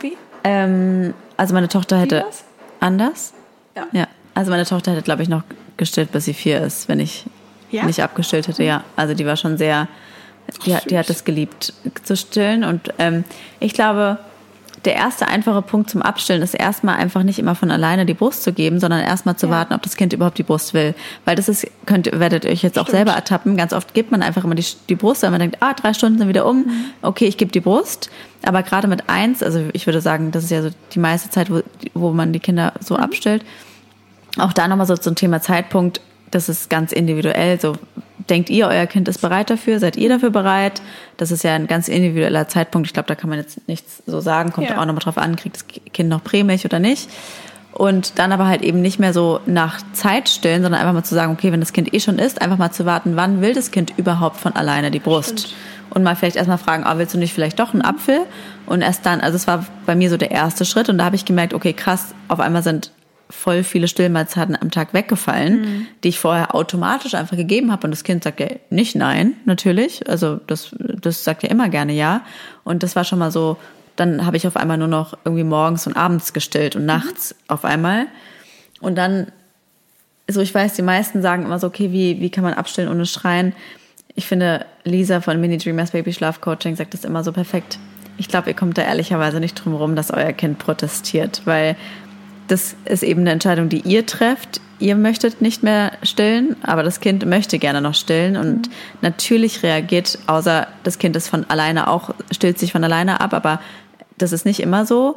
Wie? Ähm, also meine Tochter hätte anders. Ja. ja. Also meine Tochter hätte, glaube ich, noch gestillt, bis sie vier ist, wenn ich ja? nicht abgestillt hätte, ja. Also die war schon sehr, die, hat, die hat es geliebt zu stillen. Und ähm, ich glaube, der erste einfache Punkt zum Abstillen ist erstmal einfach nicht immer von alleine die Brust zu geben, sondern erstmal zu ja. warten, ob das Kind überhaupt die Brust will. Weil das ist, könnt, werdet ihr euch jetzt Stimmt. auch selber ertappen. Ganz oft gibt man einfach immer die, die Brust, weil man denkt, ah, drei Stunden sind wieder um, mhm. okay, ich gebe die Brust. Aber gerade mit eins, also ich würde sagen, das ist ja so die meiste Zeit, wo, wo man die Kinder so mhm. abstillt. Auch da nochmal so zum Thema Zeitpunkt das ist ganz individuell. So denkt ihr, euer Kind ist bereit dafür? Seid ihr dafür bereit? Das ist ja ein ganz individueller Zeitpunkt. Ich glaube, da kann man jetzt nichts so sagen. Kommt ja. auch nochmal drauf an, kriegt das Kind noch Prämilch oder nicht? Und dann aber halt eben nicht mehr so nach Zeit stillen, sondern einfach mal zu sagen, okay, wenn das Kind eh schon ist, einfach mal zu warten, wann will das Kind überhaupt von alleine die Brust? Stimmt. Und mal vielleicht erstmal fragen, oh, willst du nicht vielleicht doch einen Apfel? Und erst dann, also es war bei mir so der erste Schritt und da habe ich gemerkt, okay, krass, auf einmal sind voll viele Stillmahlzeiten am Tag weggefallen, mhm. die ich vorher automatisch einfach gegeben habe. Und das Kind sagt ja nicht nein, natürlich. Also das, das sagt ja immer gerne ja. Und das war schon mal so, dann habe ich auf einmal nur noch irgendwie morgens und abends gestillt und mhm. nachts mhm. auf einmal. Und dann, so ich weiß, die meisten sagen immer so, okay, wie, wie kann man abstillen ohne schreien? Ich finde, Lisa von Mini Dreamers Baby Schlaf Coaching sagt das immer so perfekt. Ich glaube, ihr kommt da ehrlicherweise nicht drum rum, dass euer Kind protestiert, weil das ist eben eine Entscheidung, die ihr trefft. Ihr möchtet nicht mehr stillen, aber das Kind möchte gerne noch stillen und mhm. natürlich reagiert, außer das Kind ist von alleine auch, stillt sich von alleine ab, aber das ist nicht immer so.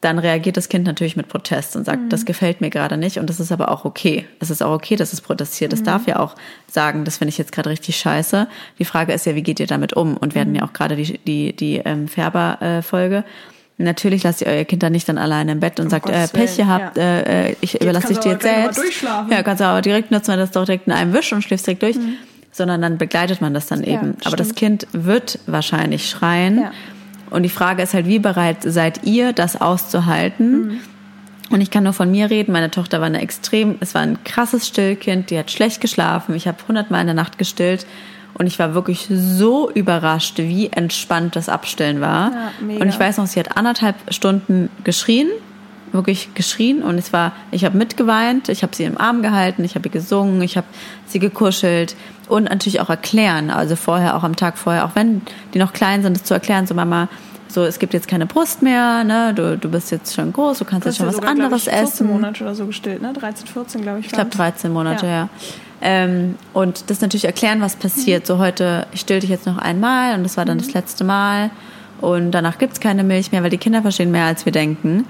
Dann reagiert das Kind natürlich mit Protest und sagt, mhm. das gefällt mir gerade nicht und das ist aber auch okay. Es ist auch okay, dass es protestiert. Es mhm. darf ja auch sagen, das finde ich jetzt gerade richtig scheiße. Die Frage ist ja, wie geht ihr damit um? Und wir hatten mhm. ja auch gerade die, die, die ähm, Färber-Folge. Äh, Natürlich lasst ihr euer Kind dann nicht dann alleine im Bett und um sagt, äh, Pech gehabt, ja. äh, äh ich überlasse dich dir jetzt selbst. Ja, kannst du aber direkt nutzen, wir das doch direkt in einem Wisch und schläfst direkt durch. Mhm. Sondern dann begleitet man das dann eben. Ja, aber das Kind wird wahrscheinlich schreien. Ja. Und die Frage ist halt, wie bereit seid ihr, das auszuhalten? Mhm. Und ich kann nur von mir reden. Meine Tochter war eine extrem, es war ein krasses Stillkind. Die hat schlecht geschlafen. Ich habe hundertmal in der Nacht gestillt. Und ich war wirklich so überrascht, wie entspannt das Abstillen war. Ja, und ich weiß noch, sie hat anderthalb Stunden geschrien, wirklich geschrien. Und es war, ich habe mitgeweint, ich habe sie im Arm gehalten, ich habe gesungen, ich habe sie gekuschelt und natürlich auch erklären. Also vorher, auch am Tag vorher, auch wenn die noch klein sind, das zu erklären, so Mama, so, es gibt jetzt keine Brust mehr, ne? du, du bist jetzt schon groß, du kannst jetzt schon was sogar, anderes ich, 14 essen. 14 Monate oder so gestillt, ne? 13, 14, glaube ich. Ich glaube 13 Monate, ja. ja. Ähm, und das natürlich erklären, was passiert. Mhm. So heute, ich still dich jetzt noch einmal und das war dann mhm. das letzte Mal. Und danach gibt es keine Milch mehr, weil die Kinder verstehen mehr, als wir denken.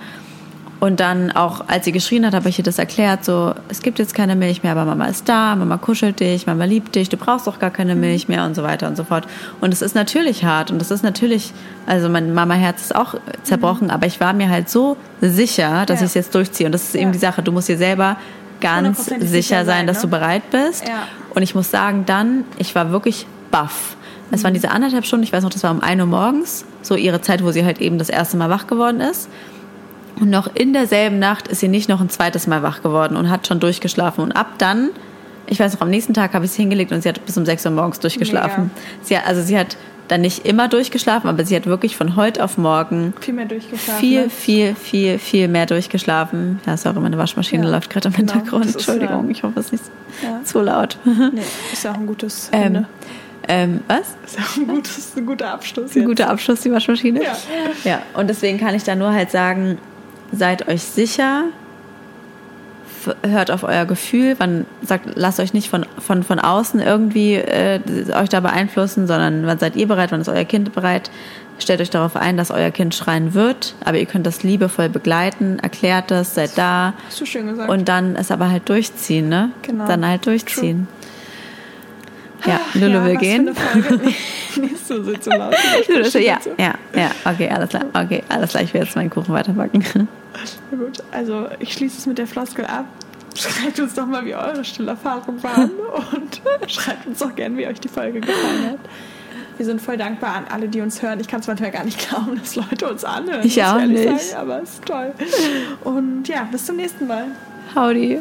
Und dann auch, als sie geschrien hat, habe ich ihr das erklärt, so, es gibt jetzt keine Milch mehr, aber Mama ist da, Mama kuschelt dich, Mama liebt dich, du brauchst auch gar keine mhm. Milch mehr und so weiter und so fort. Und es ist natürlich hart und es ist natürlich, also mein Mama-Herz ist auch zerbrochen, mhm. aber ich war mir halt so sicher, dass ja. ich es jetzt durchziehe. Und das ist ja. eben die Sache, du musst dir selber ganz sicher sein, dass ne? du bereit bist. Ja. Und ich muss sagen, dann, ich war wirklich baff. Es mhm. waren diese anderthalb Stunden, ich weiß noch, das war um 1 Uhr morgens, so ihre Zeit, wo sie halt eben das erste Mal wach geworden ist. Und noch in derselben Nacht ist sie nicht noch ein zweites Mal wach geworden und hat schon durchgeschlafen. Und ab dann, ich weiß noch, am nächsten Tag habe ich sie hingelegt und sie hat bis um 6 Uhr morgens durchgeschlafen. Sie also sie hat dann nicht immer durchgeschlafen, aber sie hat wirklich von heute auf morgen viel mehr durchgeschlafen. Viel, ne? viel, viel, viel mehr durchgeschlafen. Ja, sorry, meine Waschmaschine ja, läuft gerade im genau. Hintergrund. Entschuldigung, ich hoffe, es ist nicht ja. zu laut. Nee, ist ja auch ein gutes ähm, ähm, was? Ist auch ein, gutes, ein guter Abschluss. Jetzt. Ein guter Abschluss, die Waschmaschine. Ja. ja. Und deswegen kann ich da nur halt sagen, seid euch sicher, hört auf euer Gefühl, wann sagt, lasst euch nicht von, von, von außen irgendwie äh, euch da beeinflussen, sondern wann seid ihr bereit, wann ist euer Kind bereit. Stellt euch darauf ein, dass euer Kind schreien wird, aber ihr könnt das liebevoll begleiten, erklärt es, seid da. Hast du schön gesagt. Und dann es aber halt durchziehen, ne? Genau. Dann halt durchziehen. True. Ja, Lulu ja, will gehen. Nicht so, so laut. ja, ja, ja, okay, alles klar. Okay, alles klar, ich will jetzt meinen Kuchen weiterbacken. Na gut, also ich schließe es mit der Floskel ab. Schreibt uns doch mal, wie eure Stillerfahrungen waren und schreibt uns doch gerne, wie euch die Folge gefallen hat. Wir sind voll dankbar an alle, die uns hören. Ich kann es manchmal gar nicht glauben, dass Leute uns anhören. Ich auch nicht. Sein, aber es ist toll. Und ja, bis zum nächsten Mal. Howdy.